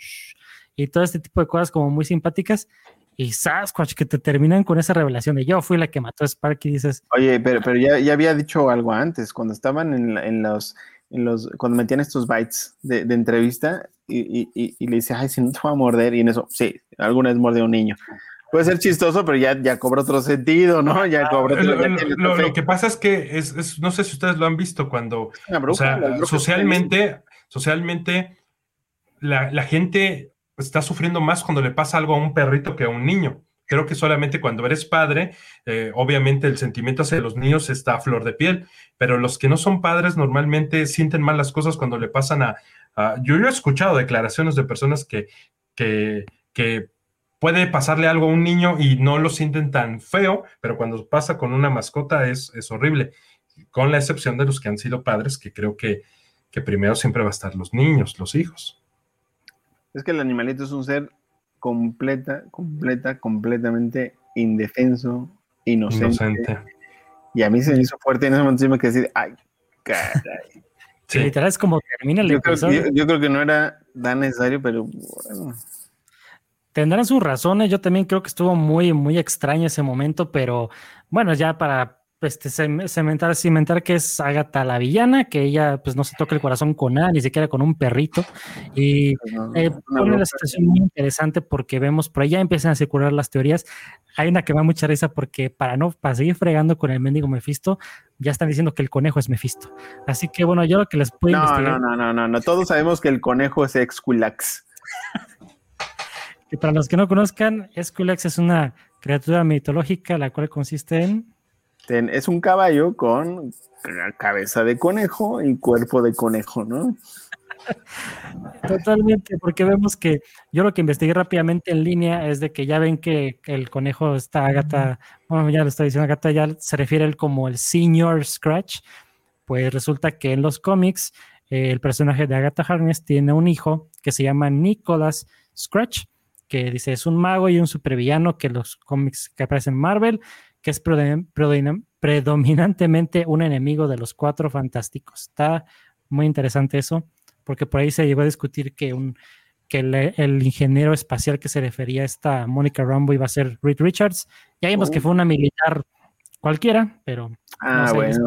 y todo este tipo de cosas como muy simpáticas. Y Sasquatch, que te terminan con esa revelación de yo fui la que mató a Sparky, dices.
Oye, pero, pero ya, ya había dicho algo antes, cuando estaban en, en los los, cuando metían estos bytes de, entrevista y, le dice, ay, si no te va a morder, y en eso, sí, alguna vez mordió un niño. Puede ser chistoso, pero ya, ya cobra otro sentido, ¿no? Ya cobra otro,
lo, que pasa es que es, no sé si ustedes lo han visto cuando, o sea, socialmente, socialmente, la, la gente está sufriendo más cuando le pasa algo a un perrito que a un niño. Creo que solamente cuando eres padre, eh, obviamente el sentimiento hacia los niños está a flor de piel, pero los que no son padres normalmente sienten mal las cosas cuando le pasan a... yo, he escuchado declaraciones de personas que, que, que puede pasarle algo a un niño y no lo sienten tan feo, pero cuando pasa con una mascota es, es horrible, con la excepción de los que han sido padres, que creo que, que primero siempre va a estar los niños, los hijos.
Es que el animalito es un ser completa, completa, completamente indefenso, inocente. Y a mí se me hizo fuerte en ese momento me que decir, ay, caray.
Sí. Literal es como termina el
yo creo, yo, creo que no era tan necesario, pero bueno.
Tendrán sus razones. Yo también creo que estuvo muy, muy extraño ese momento, pero bueno, ya para este, cementar, cimentar que es Agatha la villana, que ella pues no se toca el corazón con nada, ni siquiera con un perrito. Y eh, pone la situación muy interesante porque vemos, por ahí ya empiezan a circular las teorías. Hay una que me da mucha risa porque para no, para seguir fregando con el mendigo Mephisto, ya están diciendo que el conejo es Mephisto. Así que bueno, yo lo que les puedo
no, No, no, no, no, no, todos sabemos que el conejo es Exculax.
y para los que no conozcan, Esculax es una criatura mitológica la cual consiste en
es un caballo con cabeza de conejo y cuerpo de conejo, ¿no?
Totalmente, porque vemos que yo lo que investigué rápidamente en línea es de que ya ven que el conejo está Agatha, bueno, ya lo está diciendo Agatha, ya se refiere él como el Senior Scratch, pues resulta que en los cómics eh, el personaje de Agatha Harkness tiene un hijo que se llama Nicholas Scratch, que dice es un mago y un supervillano que los cómics que aparecen en Marvel que es predominantemente un enemigo de los cuatro fantásticos. Está muy interesante eso, porque por ahí se llegó a discutir que, un, que el, ingeniero espacial que se refería a esta Mónica Rambo iba a ser Reed Richards. Ya vimos que oh. fue una militar cualquiera, pero...
Ah, bueno.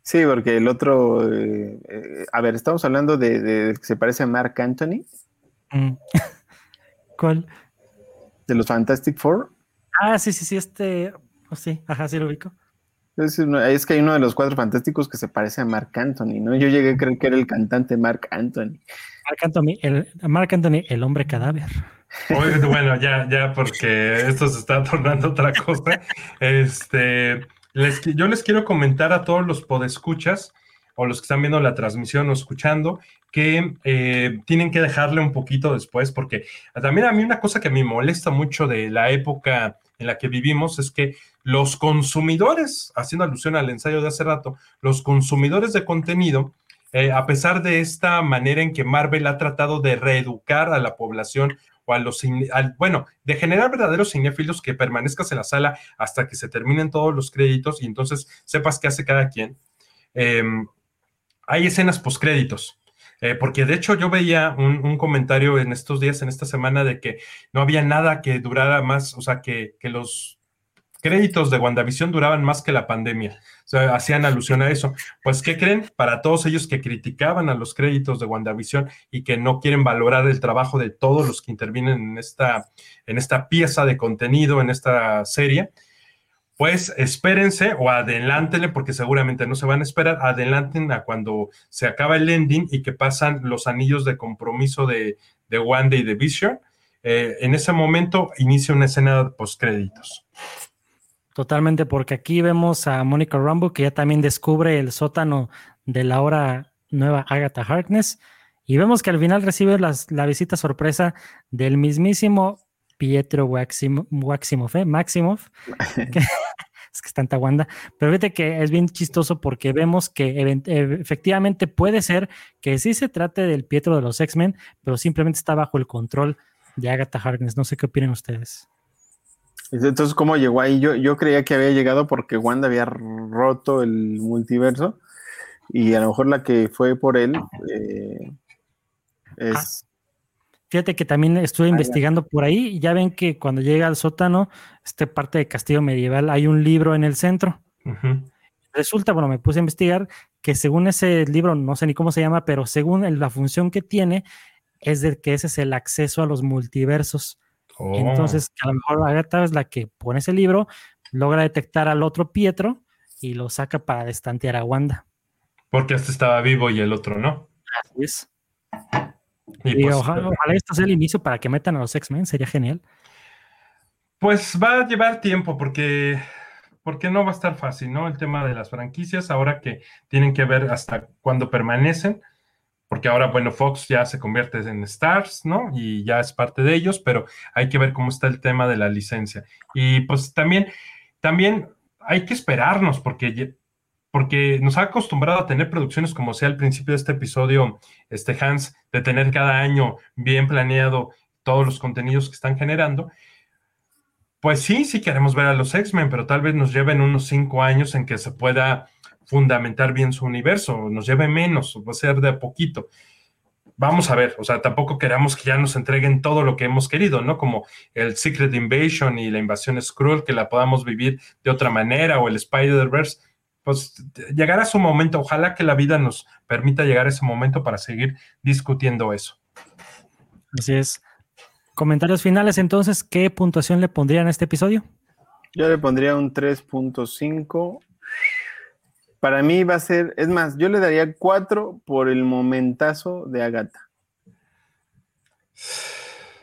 Sí, porque el otro... Eh, eh, a ver, estamos hablando de, que se parece a Mark Anthony. Mm.
¿Cuál?
De los Fantastic Four.
Ah, sí, sí, sí, este, Oh, sí, ajá, sí lo ubico.
Es, que hay uno de los cuatro fantásticos que se parece a Mark Anthony, ¿no? Yo llegué a creer que era el cantante Mark Anthony.
Mark Anthony, el, Mark Anthony, el hombre cadáver.
bueno, ya, ya, porque esto se está tornando otra cosa. Este, yo les quiero comentar a todos los podescuchas o los que están viendo la transmisión o escuchando que eh, tienen que dejarle un poquito después, porque también a mí una cosa que me molesta mucho de la época en la que vivimos es que los consumidores, haciendo alusión al ensayo de hace rato, los consumidores de contenido, eh, a pesar de esta manera en que Marvel ha tratado de reeducar a la población o a los, bueno, de generar verdaderos cinéfilos que permanezcas en la sala hasta que se terminen todos los créditos y entonces sepas qué hace cada quien. Em, hay escenas postcréditos. Eh, porque de hecho yo veía un, comentario en estos días, en esta semana, de que no había nada que durara más, o sea, que, los créditos de WandaVision duraban más que la pandemia. O sea, hacían alusión a eso. Pues, ¿qué creen? Para todos ellos que criticaban a los créditos de WandaVision y que no quieren valorar el trabajo de todos los que intervienen en esta, en esta pieza de contenido, en esta serie, pues espérense o adelántenle, porque seguramente no se van a esperar, adelanten a cuando se acaba el ending y que pasan los anillos de compromiso de, de Wanda y de Vision. Eh, en ese momento inicia una escena de postcréditos.
Totalmente, porque aquí vemos a Mónica Rambo que ya también descubre el sótano de la hora nueva Agatha Harkness Y vemos que al final recibe la visita sorpresa del mismísimo Pietro Waximov, ¿eh? Maximov, es que está en Tawanda, pero fíjate que es bien chistoso porque vemos que efectivamente puede ser que sí se trate del Pietro de los X-Men, pero simplemente está bajo el control de Agatha Harkness. No sé qué opinan ustedes.
Entonces, ¿cómo llegó ahí? Yo, yo creía que había llegado porque Wanda había roto el multiverso y a lo mejor la que fue por él eh, es...
Fíjate que también estuve investigando por ahí y ya ven que cuando llega al sótano, este parte de Castillo Medieval, hay un libro en el centro. Resulta, bueno, me puse a investigar que según ese libro, no sé ni cómo se llama, pero según la función que tiene, es de que ese es el acceso a los multiversos. Oh. Entonces, a lo mejor Agatha es la que pone ese libro, logra detectar al otro Pietro y lo saca para destantear a Wanda.
Porque este estaba vivo y el otro no.
Así es. Y, pues, ojalá, esto sea el inicio para que metan a los X-Men, sería genial.
Pues va a llevar tiempo porque, porque no va a estar fácil, ¿no? El tema de las franquicias, ahora que tienen que ver hasta cuándo permanecen, porque ahora, bueno, Fox ya se convierte en Stars, ¿no? Y ya es parte de ellos, pero hay que ver cómo está el tema de la licencia. Y pues también, también hay que esperarnos, porque porque nos ha acostumbrado a tener producciones como sea al principio de este episodio, este Hans, de tener cada año bien planeado todos los contenidos que están generando. Pues sí, sí queremos ver a los X-Men, pero tal vez nos lleven unos cinco años en que se pueda fundamentar bien su universo, nos lleve menos, va a ser de a poquito. Vamos a ver, o sea, tampoco queramos que ya nos entreguen todo lo que hemos querido, ¿no? Como el Secret Invasion y la invasión Skrull, que la podamos vivir de otra manera, o el Spider-Verse pues llegará su momento. Ojalá que la vida nos permita llegar a ese momento para seguir discutiendo eso.
Así es. Comentarios finales, entonces, ¿qué puntuación le pondrían a este episodio?
Yo le pondría un 3.5. Para mí va a ser, es más, yo le daría 4 por el momentazo de Agatha.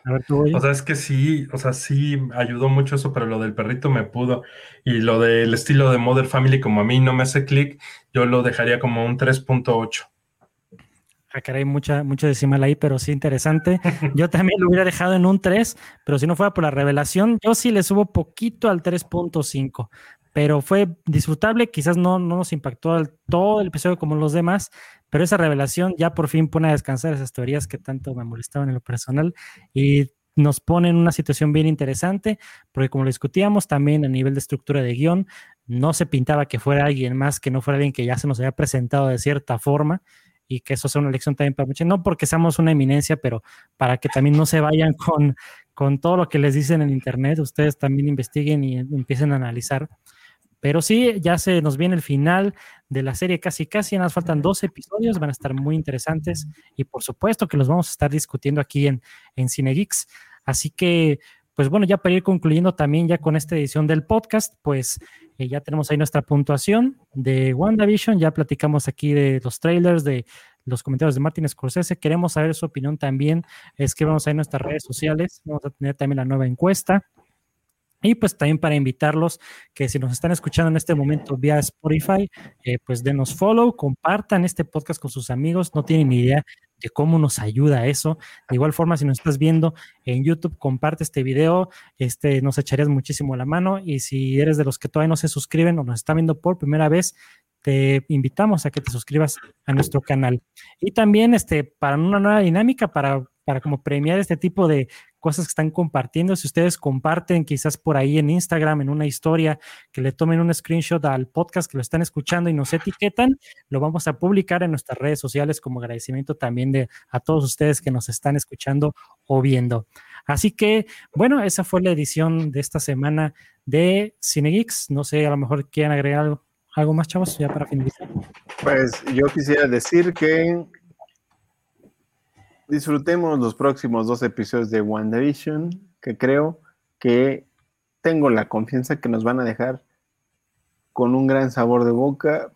O sea, es que sí, o sea, sí ayudó mucho eso, pero lo del perrito me pudo. Y lo del estilo de Mother Family, como a mí no me hace clic, yo lo dejaría como un 3.8.
Ah, caray, mucha, mucho decimal ahí, pero sí interesante. Yo también lo hubiera dejado en un 3, pero si no fuera por la revelación, yo sí le subo poquito al 3.5 pero fue disfrutable, quizás no, no nos impactó todo el episodio como los demás, pero esa revelación ya por fin pone a descansar esas teorías que tanto me molestaban en lo personal y nos pone en una situación bien interesante, porque como lo discutíamos también a nivel de estructura de guion, no se pintaba que fuera alguien más, que no fuera alguien que ya se nos había presentado de cierta forma y que eso sea una lección también para muchos, no porque seamos una eminencia, pero para que también no se vayan con, con todo lo que les dicen en internet, ustedes también investiguen y empiecen a analizar pero sí, ya se nos viene el final de la serie casi casi, nos faltan dos episodios, van a estar muy interesantes y por supuesto que los vamos a estar discutiendo aquí en, en CineGeeks. Así que, pues bueno, ya para ir concluyendo también ya con esta edición del podcast, pues eh, ya tenemos ahí nuestra puntuación de WandaVision, ya platicamos aquí de los trailers, de los comentarios de Martin Scorsese, queremos saber su opinión también, es que vamos a ir en nuestras redes sociales, vamos a tener también la nueva encuesta y pues también para invitarlos que si nos están escuchando en este momento vía Spotify, eh, pues denos follow, compartan este podcast con sus amigos, no tienen ni idea de cómo nos ayuda eso. De igual forma, si nos estás viendo en YouTube, comparte este video, este, nos echarías muchísimo la mano. Y si eres de los que todavía no se suscriben o nos están viendo por primera vez, te invitamos a que te suscribas a nuestro canal. Y también este, para una nueva dinámica, para, para como premiar este tipo de cosas que están compartiendo. Si ustedes comparten quizás por ahí en Instagram, en una historia, que le tomen un screenshot al podcast que lo están escuchando y nos etiquetan, lo vamos a publicar en nuestras redes sociales como agradecimiento también de a todos ustedes que nos están escuchando o viendo. Así que, bueno, esa fue la edición de esta semana de CineGeeks. No sé, a lo mejor quieren agregar algo, algo más, chavos, ya para finalizar.
Pues yo quisiera decir que disfrutemos los próximos dos episodios de WandaVision, que creo que tengo la confianza que nos van a dejar con un gran sabor de boca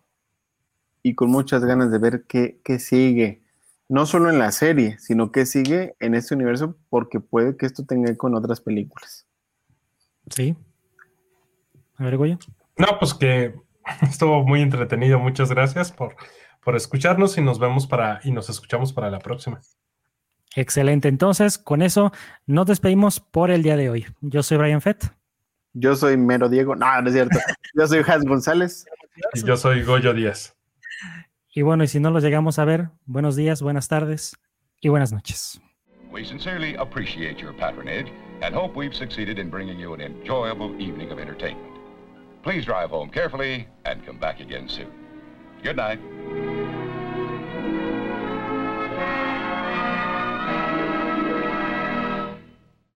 y con muchas ganas de ver qué, sigue. No solo en la serie, sino qué sigue en este universo, porque puede que esto tenga con otras películas.
Sí. A ver, Goyo.
No, pues que estuvo muy entretenido. Muchas gracias por, por escucharnos y nos vemos para y nos escuchamos para la próxima.
Excelente. Entonces, con eso nos despedimos por el día de hoy. Yo soy Brian Fett.
Yo soy Mero Diego. No, no es cierto. Yo soy Hans González.
Y yo soy Goyo Díaz.
Y bueno, y si no los llegamos a ver, buenos días, buenas tardes y buenas noches.
We sincerely appreciate your patronage and hope we've succeeded in bringing you an enjoyable evening of entertainment. Please drive home carefully and come back again soon. Good night.